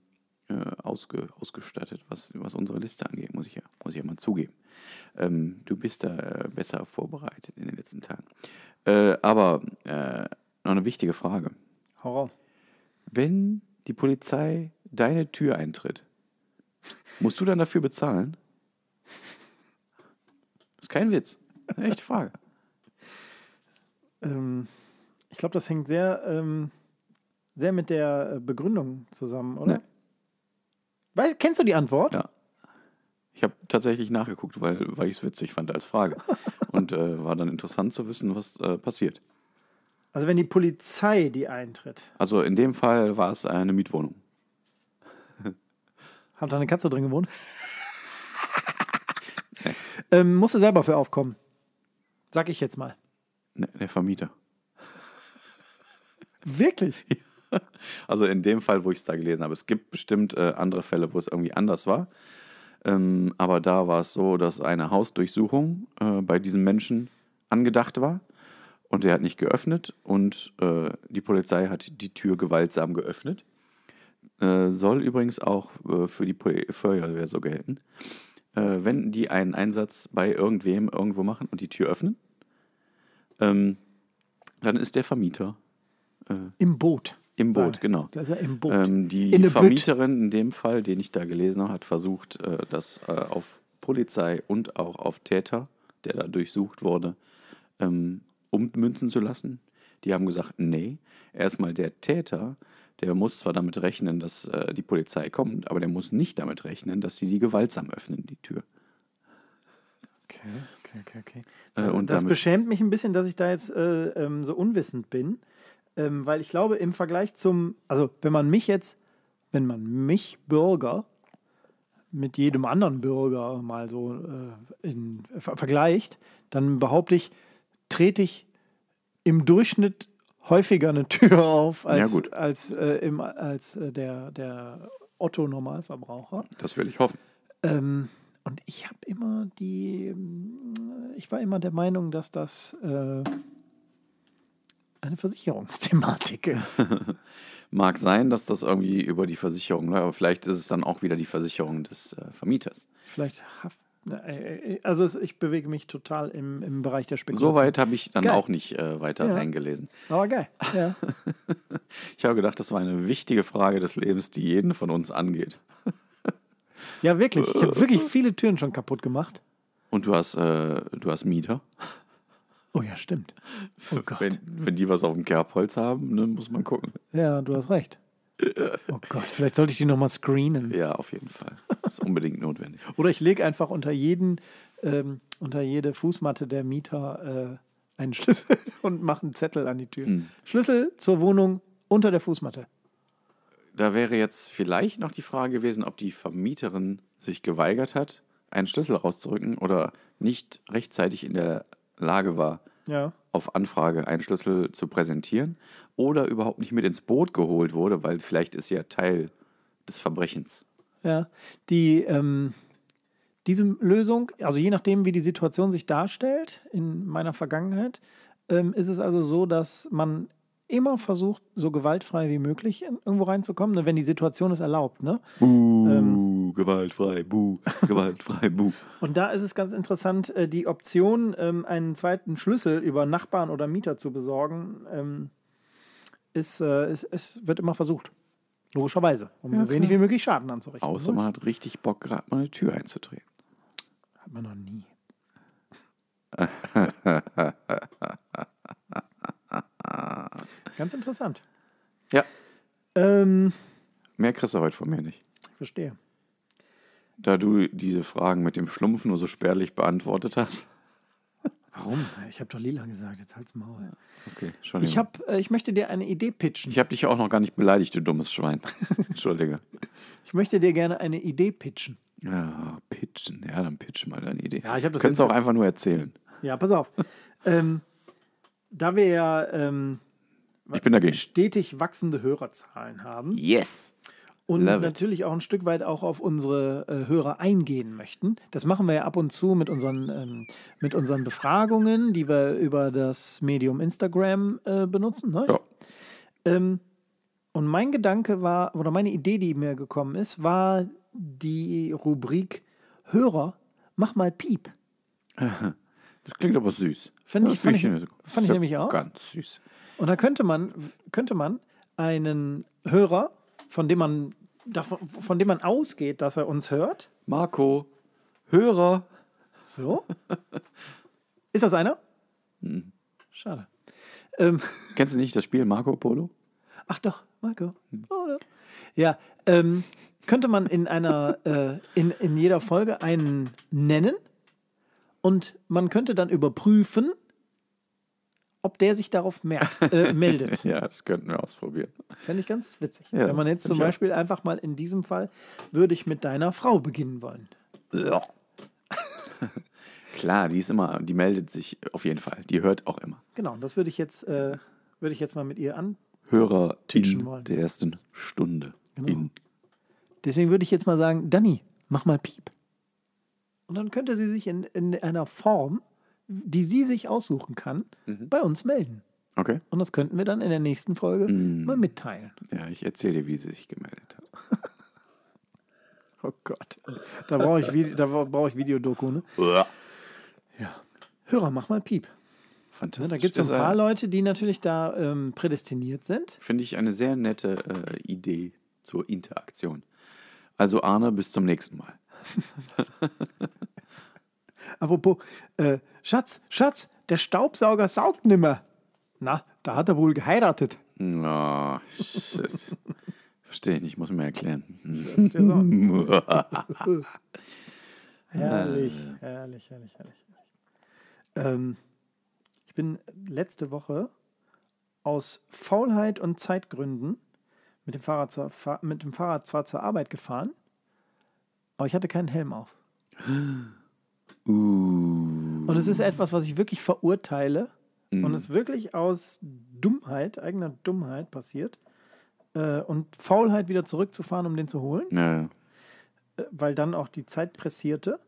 ausge, ausgestattet, was, was unsere Liste angeht, muss ich ja, muss ich ja mal zugeben. Ähm, du bist da äh, besser vorbereitet in den letzten Tagen. Äh, aber äh, noch eine wichtige Frage. Hau raus. Wenn die Polizei deine Tür eintritt, musst du dann dafür bezahlen? Das ist kein Witz. Eine echte Frage. Ähm, ich glaube, das hängt sehr, ähm, sehr mit der äh, Begründung zusammen, oder? Nee. Weißt, kennst du die Antwort? Ja. Ich habe tatsächlich nachgeguckt, weil, weil ich es witzig fand als Frage. Und äh, war dann interessant zu wissen, was äh, passiert. Also wenn die Polizei die eintritt, Also in dem Fall war es eine Mietwohnung. [laughs] hat da eine Katze drin gewohnt? [laughs] ähm, musst du selber für aufkommen. Sag ich jetzt mal. Ne, der Vermieter. Wirklich? [laughs] [laughs] Also in dem Fall, wo ich es da gelesen habe. Es gibt bestimmt äh, andere Fälle, wo es irgendwie anders war. Ähm, aber da war es so, dass eine Hausdurchsuchung äh, bei diesem Menschen angedacht war. Und der hat nicht geöffnet und äh, die Polizei hat die Tür gewaltsam geöffnet. Äh, soll übrigens auch äh, für die Pol- Feuerwehr so gelten. Äh, wenn die einen Einsatz bei irgendwem irgendwo machen und die Tür öffnen, ähm, dann ist der Vermieter Im Boot. Im. Boot, genau. Er im Boot. Ähm, die In. Vermieterin in dem Fall, den ich da gelesen habe, hat versucht, äh, das äh, auf Polizei und auch auf Täter, der da durchsucht wurde, ähm, ummünzen zu lassen. Die haben gesagt, nee, erstmal der Täter, der muss zwar damit rechnen, dass äh, die Polizei kommt, aber der muss nicht damit rechnen, dass sie die gewaltsam öffnen, die Tür. Okay, okay, okay, okay. Äh, Das, das beschämt mich ein bisschen, dass ich da jetzt äh, ähm, so unwissend bin, ähm, weil ich glaube, im Vergleich zum, also wenn man mich jetzt, wenn man mich Bürger mit jedem anderen Bürger mal so äh, in, ver vergleicht, dann behaupte ich, trete ich im Durchschnitt häufiger eine Tür auf als, Ja, gut. als, äh, im, als äh, der, der Otto-Normalverbraucher. Das will ich hoffen. Ähm, und ich habe immer die, ich war immer der Meinung, dass das äh, eine Versicherungsthematik ist. [laughs] Mag sein, dass das irgendwie über die Versicherung läuft, aber vielleicht ist es dann auch wieder die Versicherung des äh, Vermieters. Vielleicht Haft. äh, äh, Also es, ich bewege mich total im, im Bereich der Spekulation. So weit habe ich dann Geil. auch nicht äh, weiter Ja. reingelesen. Aber geil. Ja. [laughs] Ich habe gedacht, das war eine wichtige Frage des Lebens, die jeden von uns angeht. ja, wirklich. Ich habe wirklich viele Türen schon kaputt gemacht. Und du hast, äh, du hast Mieter. Oh ja, stimmt. Oh Gott. Wenn, wenn die was auf dem Kerbholz haben, dann muss man gucken. Ja, du hast recht. Oh Gott, vielleicht sollte ich die nochmal screenen. Ja, auf jeden Fall. Das ist unbedingt notwendig. [laughs] Oder ich lege einfach unter jeden, ähm, unter jede Fußmatte der Mieter äh, einen Schlüssel [laughs] und mache einen Zettel an die Tür. Schlüssel zur Wohnung unter der Fußmatte. Da wäre jetzt vielleicht noch die Frage gewesen, ob die Vermieterin sich geweigert hat, einen Schlüssel rauszurücken oder nicht rechtzeitig in der Lage war, Ja. auf Anfrage einen Schlüssel zu präsentieren oder überhaupt nicht mit ins Boot geholt wurde, weil vielleicht ist sie ja Teil des Verbrechens. Ja. Die, ähm, diese Lösung, also je nachdem, wie die Situation sich darstellt in meiner Vergangenheit, ähm, ist es also so, dass man immer versucht, so gewaltfrei wie möglich irgendwo reinzukommen, ne, wenn die Situation es erlaubt. Ne? Buh, gewaltfrei, buh, gewaltfrei, buh. Und da ist es ganz interessant, äh, die Option, ähm, einen zweiten Schlüssel über Nachbarn oder Mieter zu besorgen, ähm, ist, äh, ist, es wird immer versucht. Logischerweise, um so wenig wie möglich Schaden anzurichten. Außer ne? man hat richtig Bock, gerade mal eine Tür einzutreten. Hat man noch nie. [laughs] Ganz interessant. Ja, Ähm, mehr kriegst du heute von mir nicht. ich verstehe. Da du diese Fragen mit dem Schlumpf nur so spärlich beantwortet hast. Warum? Ich habe doch lila gesagt, jetzt halt's Maul. Okay, schon. Ich, hab, äh, ich möchte dir eine Idee pitchen. ich habe dich auch noch gar nicht beleidigt, du dummes Schwein. [laughs] Entschuldige. Ich möchte dir gerne eine Idee pitchen. Ja, pitchen. Ja, dann pitch mal deine Idee. Ja, ich hab das du jetzt- auch einfach nur erzählen. Ja, pass auf. ähm, da wir ja ähm, Ich bin dagegen. stetig wachsende Hörerzahlen haben Yes. Und Love it. natürlich auch ein Stück weit auch auf unsere äh, Hörer eingehen möchten. Das machen wir ja ab und zu mit unseren, ähm, mit unseren Befragungen, die wir über das Medium Instagram äh, benutzen. Ne? Ja. Ähm, und mein Gedanke war, oder meine Idee, die mir gekommen ist, war die Rubrik Hörer, mach mal Piep. [laughs] Das klingt aber süß. Fand ich- fand ich- fand ich nämlich auch. Ganz süß. Und da könnte man, könnte man einen Hörer, von dem man, davon, von dem man ausgeht, dass er uns hört, Marco, Hörer. so. Ist das einer? Schade. Ähm, Kennst du nicht das Spiel Marco Polo? ach doch, Marco. Oder? Ja, ähm, könnte man in einer, äh, in, in jeder Folge einen nennen und man könnte dann überprüfen, ob der sich darauf merkt, äh, [laughs] meldet. Ja, das könnten wir ausprobieren. Fände ich ganz witzig. Ja, Wenn man jetzt zum ich auch. Beispiel einfach mal in diesem Fall, würde ich mit deiner Frau beginnen wollen. [laughs] Klar, die ist immer, die meldet sich auf jeden Fall. Die hört auch immer. Genau, das würde ich jetzt, äh, würde ich jetzt mal mit ihr an. Hörer in wollen. der ersten Stunde. Genau. In. Deswegen würde ich jetzt mal sagen, Dani, mach mal Piep. Und dann könnte sie sich in, in einer Form, die sie sich aussuchen kann, Mhm. bei uns melden. Okay. Und das könnten wir dann in der nächsten Folge Mhm. mal mitteilen. Ja, ich erzähle dir, wie sie sich gemeldet hat. [laughs] Oh Gott. Da brauche ich, Vide- da brauche ich Videodoku, ne? Ja. Hörer, mach mal Piep. Ja, Fantastisch. da gibt es ein paar Leute, die natürlich da ähm, prädestiniert sind. Finde ich eine sehr nette äh, Idee zur Interaktion. Also Arne, bis zum nächsten Mal. [laughs] Apropos, äh, Schatz, Schatz, der Staubsauger saugt nimmer. Na, da hat er wohl geheiratet. Oh, shit. Verstehe ich nicht, muss mir erklären. [laughs] Herrlich, herrlich, herrlich, herrlich. Ähm, ich bin letzte Woche aus Faulheit und Zeitgründen mit dem, Fahrrad zur, mit dem Fahrrad zwar zur Arbeit gefahren, aber ich hatte keinen Helm auf. [gasps] Und es ist etwas, was ich wirklich verurteile und es wirklich aus Dummheit, eigener Dummheit passiert. Äh, und Faulheit wieder zurückzufahren, um den zu holen, Ja, äh, weil dann auch die Zeit pressierte.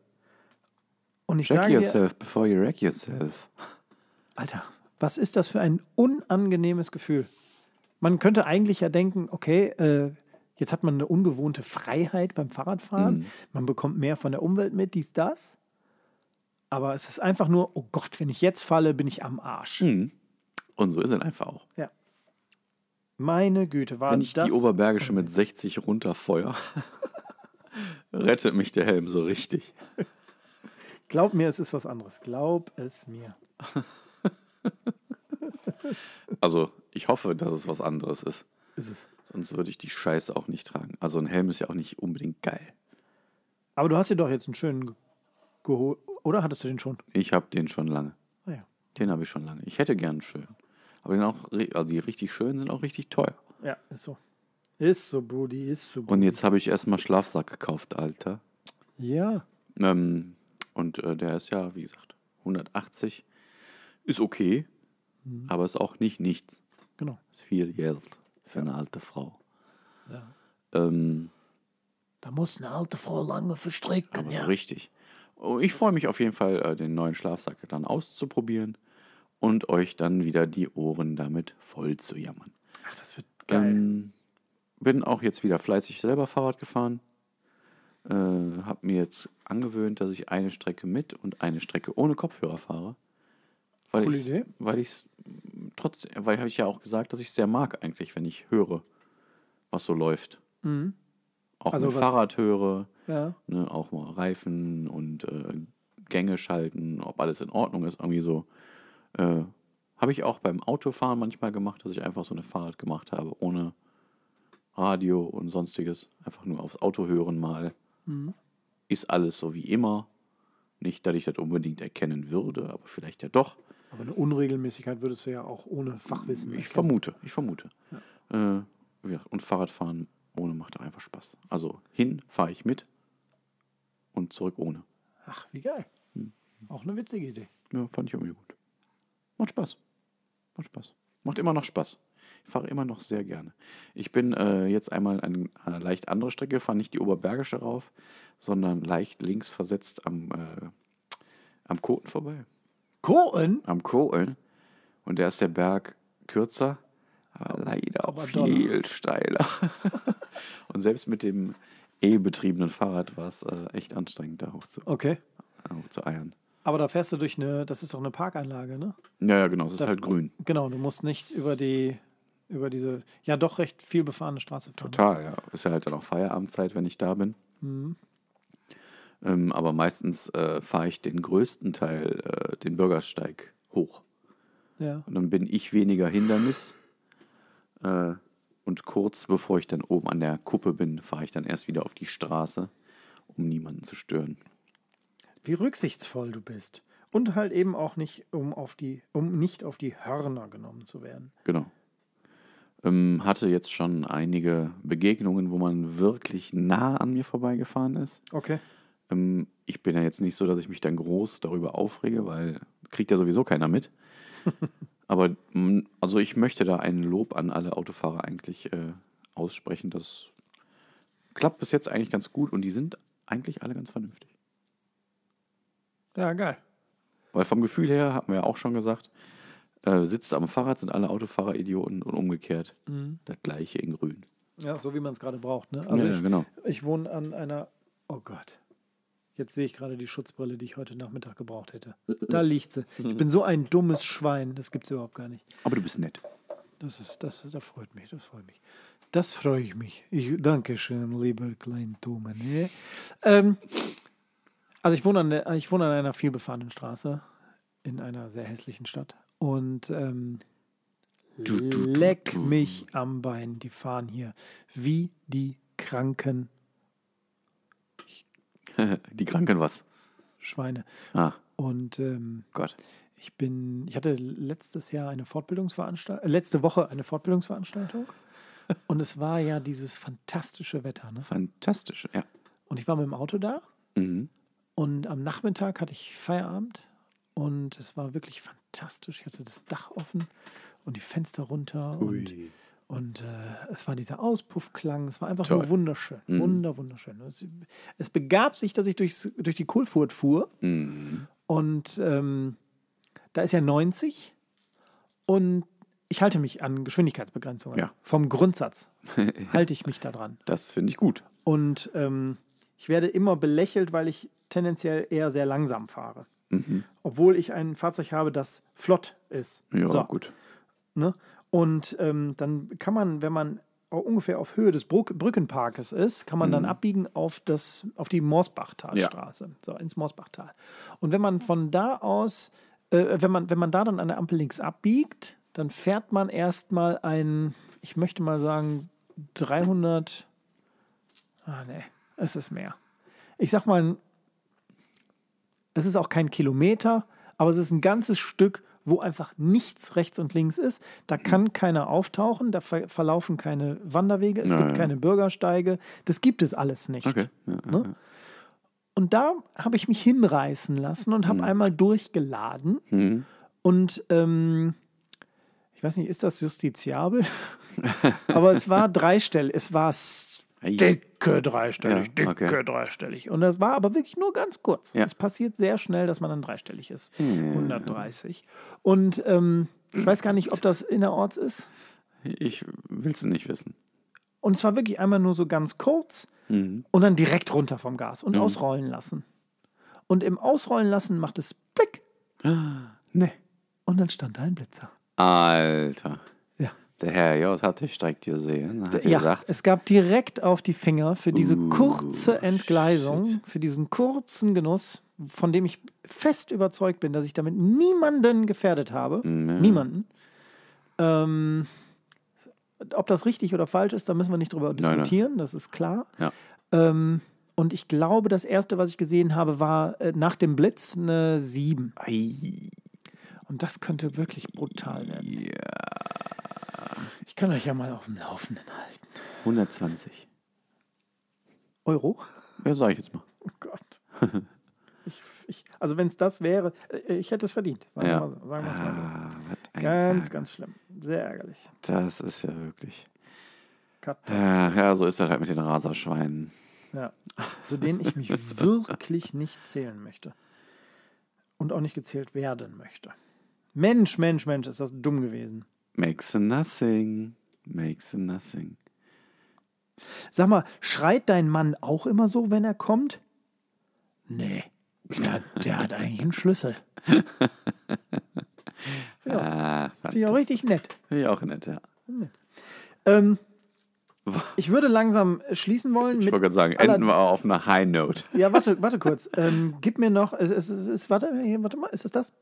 Und ich check sage dir, yourself before you wreck yourself. Alter, was ist das für ein unangenehmes Gefühl? Man könnte eigentlich ja denken, okay, äh, jetzt hat man eine ungewohnte Freiheit beim Fahrradfahren, man bekommt mehr von der Umwelt mit, dies, das. Aber es ist einfach nur, oh Gott, wenn ich jetzt falle, bin ich am Arsch. Und so ist es einfach auch. Ja. Meine Güte, war Wenn ich das. die Oberbergische mit 60 runterfeuer, [laughs] rettet mich der Helm so richtig. Glaub mir, es ist was anderes. Glaub es mir. [laughs] Also, ich hoffe, dass es was anderes ist. Ist es. Sonst würde ich die Scheiße auch nicht tragen. Also, ein Helm ist ja auch nicht unbedingt geil. Aber du hast dir doch jetzt einen schönen geholt. Oder hattest du den schon? Ich habe den schon lange. Ah ja. Den habe ich schon lange. Ich hätte gern einen schönen. Aber den auch, also die richtig schönen sind auch richtig teuer. Ja, ist so. Ist so, Brudi, ist so. Und jetzt habe ich erstmal Schlafsack gekauft, Alter. Ja. Ähm, und äh, der ist ja, wie gesagt, 180. Ist okay, aber ist auch nicht nichts. Genau. Ist viel Geld für eine alte Frau. Ähm, Da muss eine alte Frau lange verstricken. aber so richtig. Oh, Ich freue mich auf jeden Fall, äh, den neuen Schlafsack dann auszuprobieren und euch dann wieder die Ohren damit voll zu jammern. Ach, das wird geil. Ähm, bin auch jetzt wieder fleißig selber Fahrrad gefahren. Äh, hab mir jetzt angewöhnt, dass ich eine Strecke mit und eine Strecke ohne Kopfhörer fahre. Weil Coole Idee. weil ich trotzdem, weil habe ich ja auch gesagt, dass ich sehr mag eigentlich, wenn ich höre, was so läuft. Auch Also mit was- Fahrrad höre, ja. ne, auch mal Reifen und äh, Gänge schalten, ob alles in Ordnung ist, irgendwie so. Äh, habe ich auch beim Autofahren manchmal gemacht, dass ich einfach so eine Fahrt gemacht habe, ohne Radio und sonstiges. Einfach nur aufs Auto hören mal. Ist alles so wie immer. Nicht, dass ich das unbedingt erkennen würde, aber vielleicht ja doch. Aber eine Unregelmäßigkeit würdest du ja auch ohne Fachwissen Ich erkennen. vermute, ich vermute. Äh, wie gesagt, und Fahrradfahren ohne macht auch einfach Spaß. Also hin fahre ich mit, und zurück ohne. Ach, wie geil. Hm. Auch eine witzige Idee. Ja, fand ich irgendwie gut. Macht Spaß. Macht Spaß. Macht immer noch Spaß. Ich fahre immer noch sehr gerne. Ich bin äh, jetzt einmal eine, eine leicht andere Strecke gefahren, nicht die Oberbergische rauf, sondern leicht links versetzt am, äh, am Koten vorbei. Koen? Am Kohln. Und der ist der Berg kürzer, aber leider auch Aber viel steiler. [laughs] Und selbst mit dem E-betriebenen Fahrrad war es äh, echt anstrengend, da hoch zu, Okay. hoch zu eiern. Aber da fährst du durch eine, das ist doch eine Parkanlage, ne? Ja, ja, genau, es ist halt grün. Genau, du musst nicht über die, über diese, ja doch recht viel befahrene Straße fahren. Total, ja. Ist ja halt dann auch Feierabendzeit, wenn ich da bin. Ähm, aber meistens äh, fahre ich den größten Teil, äh, den Bürgersteig, hoch. Ja. Und dann bin ich weniger Hindernis. Äh, und kurz bevor ich dann oben an der Kuppe bin, fahre ich dann erst wieder auf die Straße, um niemanden zu stören. Wie rücksichtsvoll du bist. Und halt eben auch nicht, um auf die, um nicht auf die Hörner genommen zu werden. Genau. Ähm, hatte jetzt schon einige Begegnungen, wo man wirklich nah an mir vorbeigefahren ist. Okay. Ähm, ich bin ja jetzt nicht so, dass ich mich dann groß darüber aufrege, weil kriegt ja sowieso keiner mit. [laughs] Aber mh, also ich möchte da ein Lob an alle Autofahrer eigentlich äh, aussprechen. Das klappt bis jetzt eigentlich ganz gut und die sind eigentlich alle ganz vernünftig. Ja, geil. Weil vom Gefühl her, hatten wir ja auch schon gesagt, äh, sitzt am Fahrrad, sind alle Autofahrer Idioten und umgekehrt. Das gleiche in grün. Ja, so wie man es gerade braucht. Ne? Also Ja, ich, genau. ich wohne an einer, oh Gott. Jetzt sehe ich gerade die Schutzbrille, die ich heute Nachmittag gebraucht hätte. Da liegt sie. Ich bin so ein dummes Schwein, das gibt es überhaupt gar nicht. Aber du bist nett. Das ist, das, das freut mich, das freut mich. Das freue ich mich. Ich, danke schön, lieber Kleintume. Ne? Ähm, also ich wohne, an der, ich wohne an einer vielbefahrenen Straße in einer sehr hässlichen Stadt. Und ähm, leck mich am Bein. Die fahren hier wie die kranken [laughs] Die Kranken was? Schweine. Ah, Und ähm, Gott. ich bin, ich hatte letztes Jahr eine Fortbildungsveranstaltung, äh, letzte Woche eine Fortbildungsveranstaltung. [laughs] Und es war ja dieses fantastische Wetter. Ne? Fantastisch, ja. Und ich war mit dem Auto da Mhm. und am Nachmittag hatte ich Feierabend und es war wirklich fantastisch. Ich hatte das Dach offen und die Fenster runter und, und äh, es war dieser Auspuffklang. Es war einfach nur Toll. wunderschön. Wunder, wunderschön. Es, es begab sich, dass ich durchs, durch die Kohlfurt fuhr und ähm, da ist ja 90 und ich halte mich an Geschwindigkeitsbegrenzungen. Ja. Vom Grundsatz [laughs] halte ich mich da dran. Das finde ich gut. Und ähm, ich werde immer belächelt, weil ich tendenziell eher sehr langsam fahre. Obwohl ich ein Fahrzeug habe, das flott ist. Ja, So, gut. Ne? Und ähm, dann kann man, wenn man ungefähr auf Höhe des Bruck Brückenparkes ist, kann man dann abbiegen auf, das, auf die Morsbachtalstraße, so ins Morsbachtal. Und wenn man von da aus, äh, wenn, man, wenn man da dann an der Ampel links abbiegt, dann fährt man erstmal ein, ich möchte mal sagen, 300, ah nee, es ist mehr. Ich sag mal, es ist auch kein Kilometer, aber es ist ein ganzes Stück, wo einfach nichts rechts und links ist. Da kann keiner auftauchen, da ver verlaufen keine Wanderwege, es gibt keine Bürgersteige. Das gibt es alles nicht. Okay. Ja, Ne? Und da habe ich mich hinreißen lassen und habe einmal durchgeladen. Und ähm, ich weiß nicht, ist das justiziabel? [laughs] Aber es war dreistellig. Es war Ei. dicke dreistellig, Ja, dicke okay. dreistellig. Und das war aber wirklich nur ganz kurz. Ja. Es passiert sehr schnell, dass man dann dreistellig ist. 130. Und ähm, ich weiß gar nicht, ob das innerorts ist. Ich will es nicht wissen. Und zwar wirklich einmal nur so ganz kurz und dann direkt runter vom Gas und ausrollen lassen. Und im Ausrollen lassen macht es Blick Ne. und dann stand da ein Blitzer. Alter. Ja. Der Herr Jos hat dich direkt gesehen. Hat Ja, gesagt, es gab direkt auf die Finger für diese Uh, kurze Entgleisung, shit. für diesen kurzen Genuss, von dem ich fest überzeugt bin, dass ich damit niemanden gefährdet habe. Niemanden. Ähm, ob das richtig oder falsch ist, da müssen wir nicht drüber nein. diskutieren, das ist klar. ja. Ähm, und ich glaube, das erste, was ich gesehen habe, war äh, nach dem Blitz eine 7. Ei, Und das könnte wirklich brutal werden. Ich kann euch ja mal auf dem Laufenden halten. 120. Euro? Ja, sag ich jetzt mal. Oh Gott. [laughs] Ich, ich, also wenn es das wäre, äh, ich hätte es verdient. Sagen Ja. wir mal so. Mal so. Ah, Ganz, Ärger. ganz schlimm. Sehr ärgerlich. Das ist ja wirklich. Katastrophe. Ja, ja, so ist das halt mit den Raserschweinen. Ja. Zu denen ich mich [laughs] wirklich nicht zählen möchte. Und auch nicht gezählt werden möchte. Mensch, Mensch, Mensch, ist das dumm gewesen. Makes a nothing. Makes a nothing. Sag mal, schreit dein Mann auch immer so, wenn er kommt? Nee. Der, der hat eigentlich einen Schlüssel. [laughs] Ah, Finde ich auch richtig nett. Finde ich auch nett, ja. Ähm, ich würde langsam schließen wollen. Ich wollte gerade sagen, enden wir auf einer High Note. [laughs] ja, warte, warte kurz. Ähm, gib mir noch. Es, es, es, warte, warte mal, ist es das?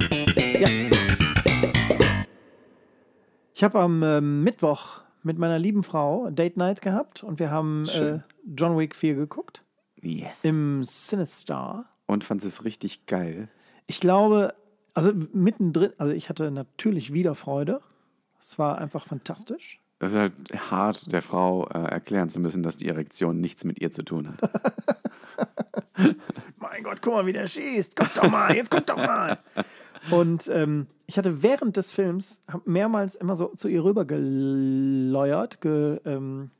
Ja. Ich habe am ähm, Mittwoch mit meiner lieben Frau Date Night gehabt und wir haben äh. John Wick 4 geguckt Yes. im Cinestar. Und fand es richtig geil. Ich glaube, also mittendrin, also ich hatte natürlich wieder Freude. Es war einfach fantastisch. Es ist halt hart, der Frau äh, erklären zu müssen, dass die Erektion nichts mit ihr zu tun hat. [laughs] Mein Gott, guck mal, wie der schießt. Guck doch mal, jetzt guck doch mal. [laughs] Und ähm, ich hatte während des Films mehrmals immer so zu ihr rüber geläuert, ge, ähm,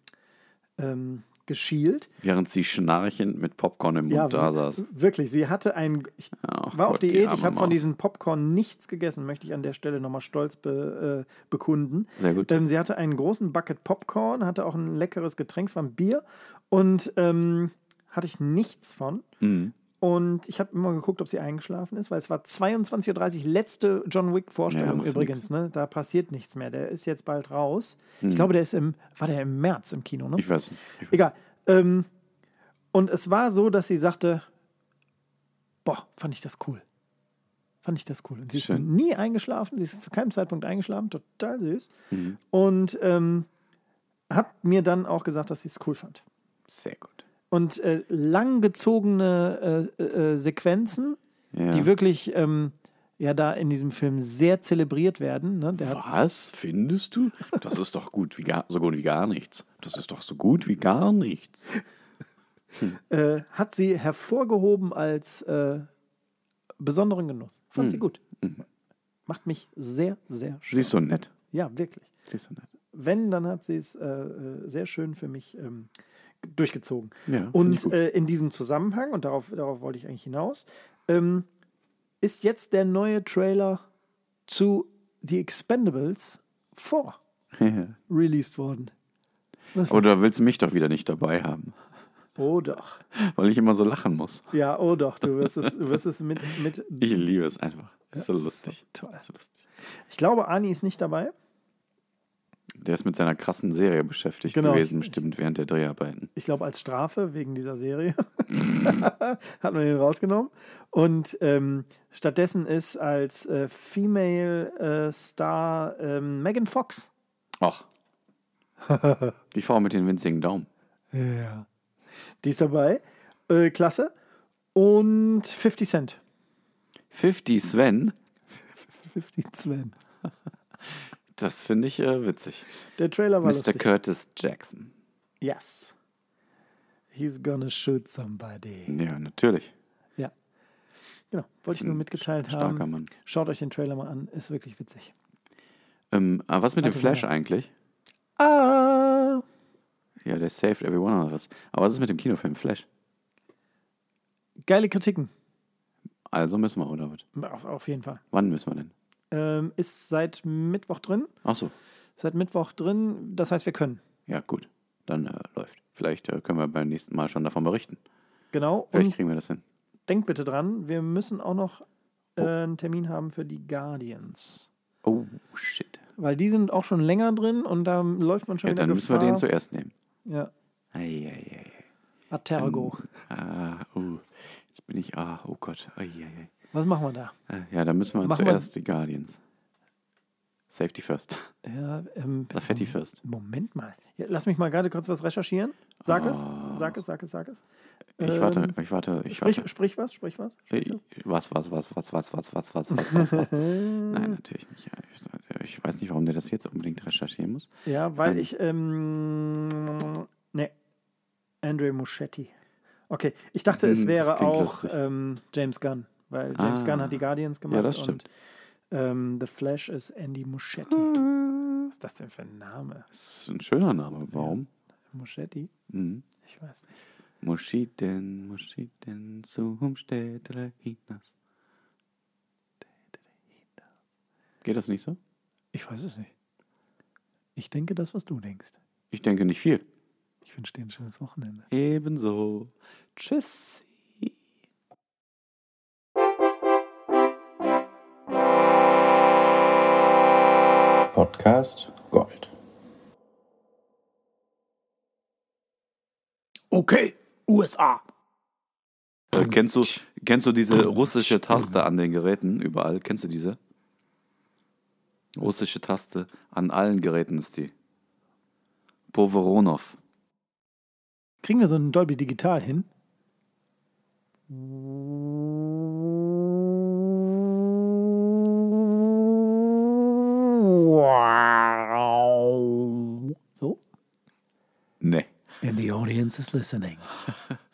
ähm, geschielt. Während sie schnarchend mit Popcorn im Mund Ja, da saß. wirklich. Sie hatte ein. Ich Ach war auf Gott, die Diät. arme Ich habe von diesem Popcorn nichts gegessen, möchte ich an der Stelle nochmal stolz be, äh, bekunden. Sehr gut. Ähm, sie hatte einen großen Bucket Popcorn, hatte auch ein leckeres Getränk, es war ein Bier. Und ähm, hatte ich nichts von. Mhm. Und ich habe immer geguckt, ob sie eingeschlafen ist, weil es war 22.30 Uhr, letzte John Wick-Vorstellung Ja, übrigens. Ne? Da passiert nichts mehr. Der ist jetzt bald raus. Ich glaube, der ist im, war der im März im Kino, ne? Mhm. Ich weiß nicht. Ich Egal. Ähm, und es war so, dass sie sagte, boah, fand ich das cool. Fand ich das cool. Und sie ist Schön. nie eingeschlafen, sie ist zu keinem Zeitpunkt eingeschlafen, total süß. Mhm. Und ähm, hat mir dann auch gesagt, dass sie es cool fand. Sehr gut. Und äh, langgezogene äh, äh, Sequenzen, Ja. die wirklich ähm, ja da in diesem Film sehr zelebriert werden. Ne? Was findest du? Das ist doch gut wie gar, so gut wie gar nichts. Das ist doch so gut wie gar nichts. [laughs] äh, hat sie hervorgehoben als äh, besonderen Genuss. Fand Hm. sie gut. Macht mich sehr, sehr Sie ist so nett. Ja, wirklich. Sie ist so nett. Wenn, dann hat sie es äh, äh, sehr schön für mich ähm, durchgezogen. Ja, und äh, in diesem Zusammenhang, und darauf, darauf wollte ich eigentlich hinaus, ähm, ist jetzt der neue Trailer zu The Expendables 4 [laughs] released worden. Oder willst du mich doch wieder nicht dabei haben? Oh doch. Weil ich immer so lachen muss. Ja, oh doch. Du wirst es, du wirst es mit, mit. [laughs] Ich liebe es einfach. Ist so das ist lustig. so toll. Ist so lustig. Ich glaube, Ani ist nicht dabei. Der ist mit seiner krassen Serie beschäftigt Genau. gewesen, bestimmt während der Dreharbeiten. ich glaube, als Strafe wegen dieser Serie [laughs] hat man ihn rausgenommen. Und ähm, stattdessen ist als äh, Female äh, Star ähm, Megan Fox. Ach. [laughs] Die Frau mit den winzigen Daumen. Ja. Die ist dabei. Äh, klasse. Und 50 Cent. 50 Sven, [laughs] 50 Sven. Das finde ich äh, witzig. Der Trailer war Mr. lustig. Curtis Jackson. Yes. He's gonna shoot somebody. Ja, natürlich. Ja. Genau. Wollte ich nur mitgeteilt starker haben. Mann. Schaut euch den Trailer mal an. Ist wirklich witzig. Ähm, aber was mit dem Warte, Flash ja. eigentlich? Ah. Ja, der saved everyone oder was. Aber was ist mit dem Kinofilm Flash? Geile Kritiken. Also müssen wir, oder was? Auf, auf jeden Fall. Wann müssen wir denn? Ähm, ist seit Mittwoch drin. Ach so. Seit Mittwoch drin. Das heißt, wir können. Ja, gut. Dann äh, läuft. Vielleicht äh, können wir beim nächsten Mal schon davon berichten. Genau. Vielleicht Und kriegen wir das hin. denkt bitte dran, wir müssen auch noch äh, einen Termin haben für die Guardians. Oh, shit. Weil die sind auch schon länger drin und da läuft man schon Ja, wieder dann müssen wir den zuerst nehmen. Ja. Eieiei. Atergo. Ah, oh. Jetzt bin ich, ah, oh Gott. Eieiei. Was machen wir da? Äh, Ja, dann müssen wir Machen wir- zuerst die Guardians. Safety first. Ja, ähm, Safety first. Moment mal. Ja, lass mich mal gerade kurz was recherchieren. Sag Ah. es. Sag es, sag es, sag es. Ich Ähm, warte, ich warte, ich Sprich, warte. sprich was, sprich was. Sprich Äh, was. Was, was, was, was, was, was, was, was, was, was? Nein, natürlich nicht. Ich, ich weiß nicht, warum der das jetzt unbedingt recherchieren muss. Ja, weil Ähm. ich, ähm, ne, Andre Muschetti. Okay, ich dachte, es Hm, wäre auch ähm, James Gunn, weil James Ah. Gunn hat die Guardians gemacht. Ja, das stimmt. Und, ähm, The Flash ist Andy Muschietti. Was ist das denn für ein Name? Das ist ein schöner Name. Warum? Muschietti? Mhm. Ich weiß nicht. Moschiden, Moschiden zum Städtere hinaus. Geht das nicht so? Ich weiß es nicht. Ich denke das, was du denkst. Ich denke nicht viel. Ich wünsche dir ein schönes Wochenende. Ebenso. Tschüss. Podcast Gold. Okay, USA. Äh, kennst, du, kennst du diese russische Taste an den Geräten überall? Kennst du diese? Russische Taste an allen Geräten ist die. Poveronov. Kriegen wir so einen Dolby Digital hin? So? Ne. Oh. And the audience is listening. [laughs]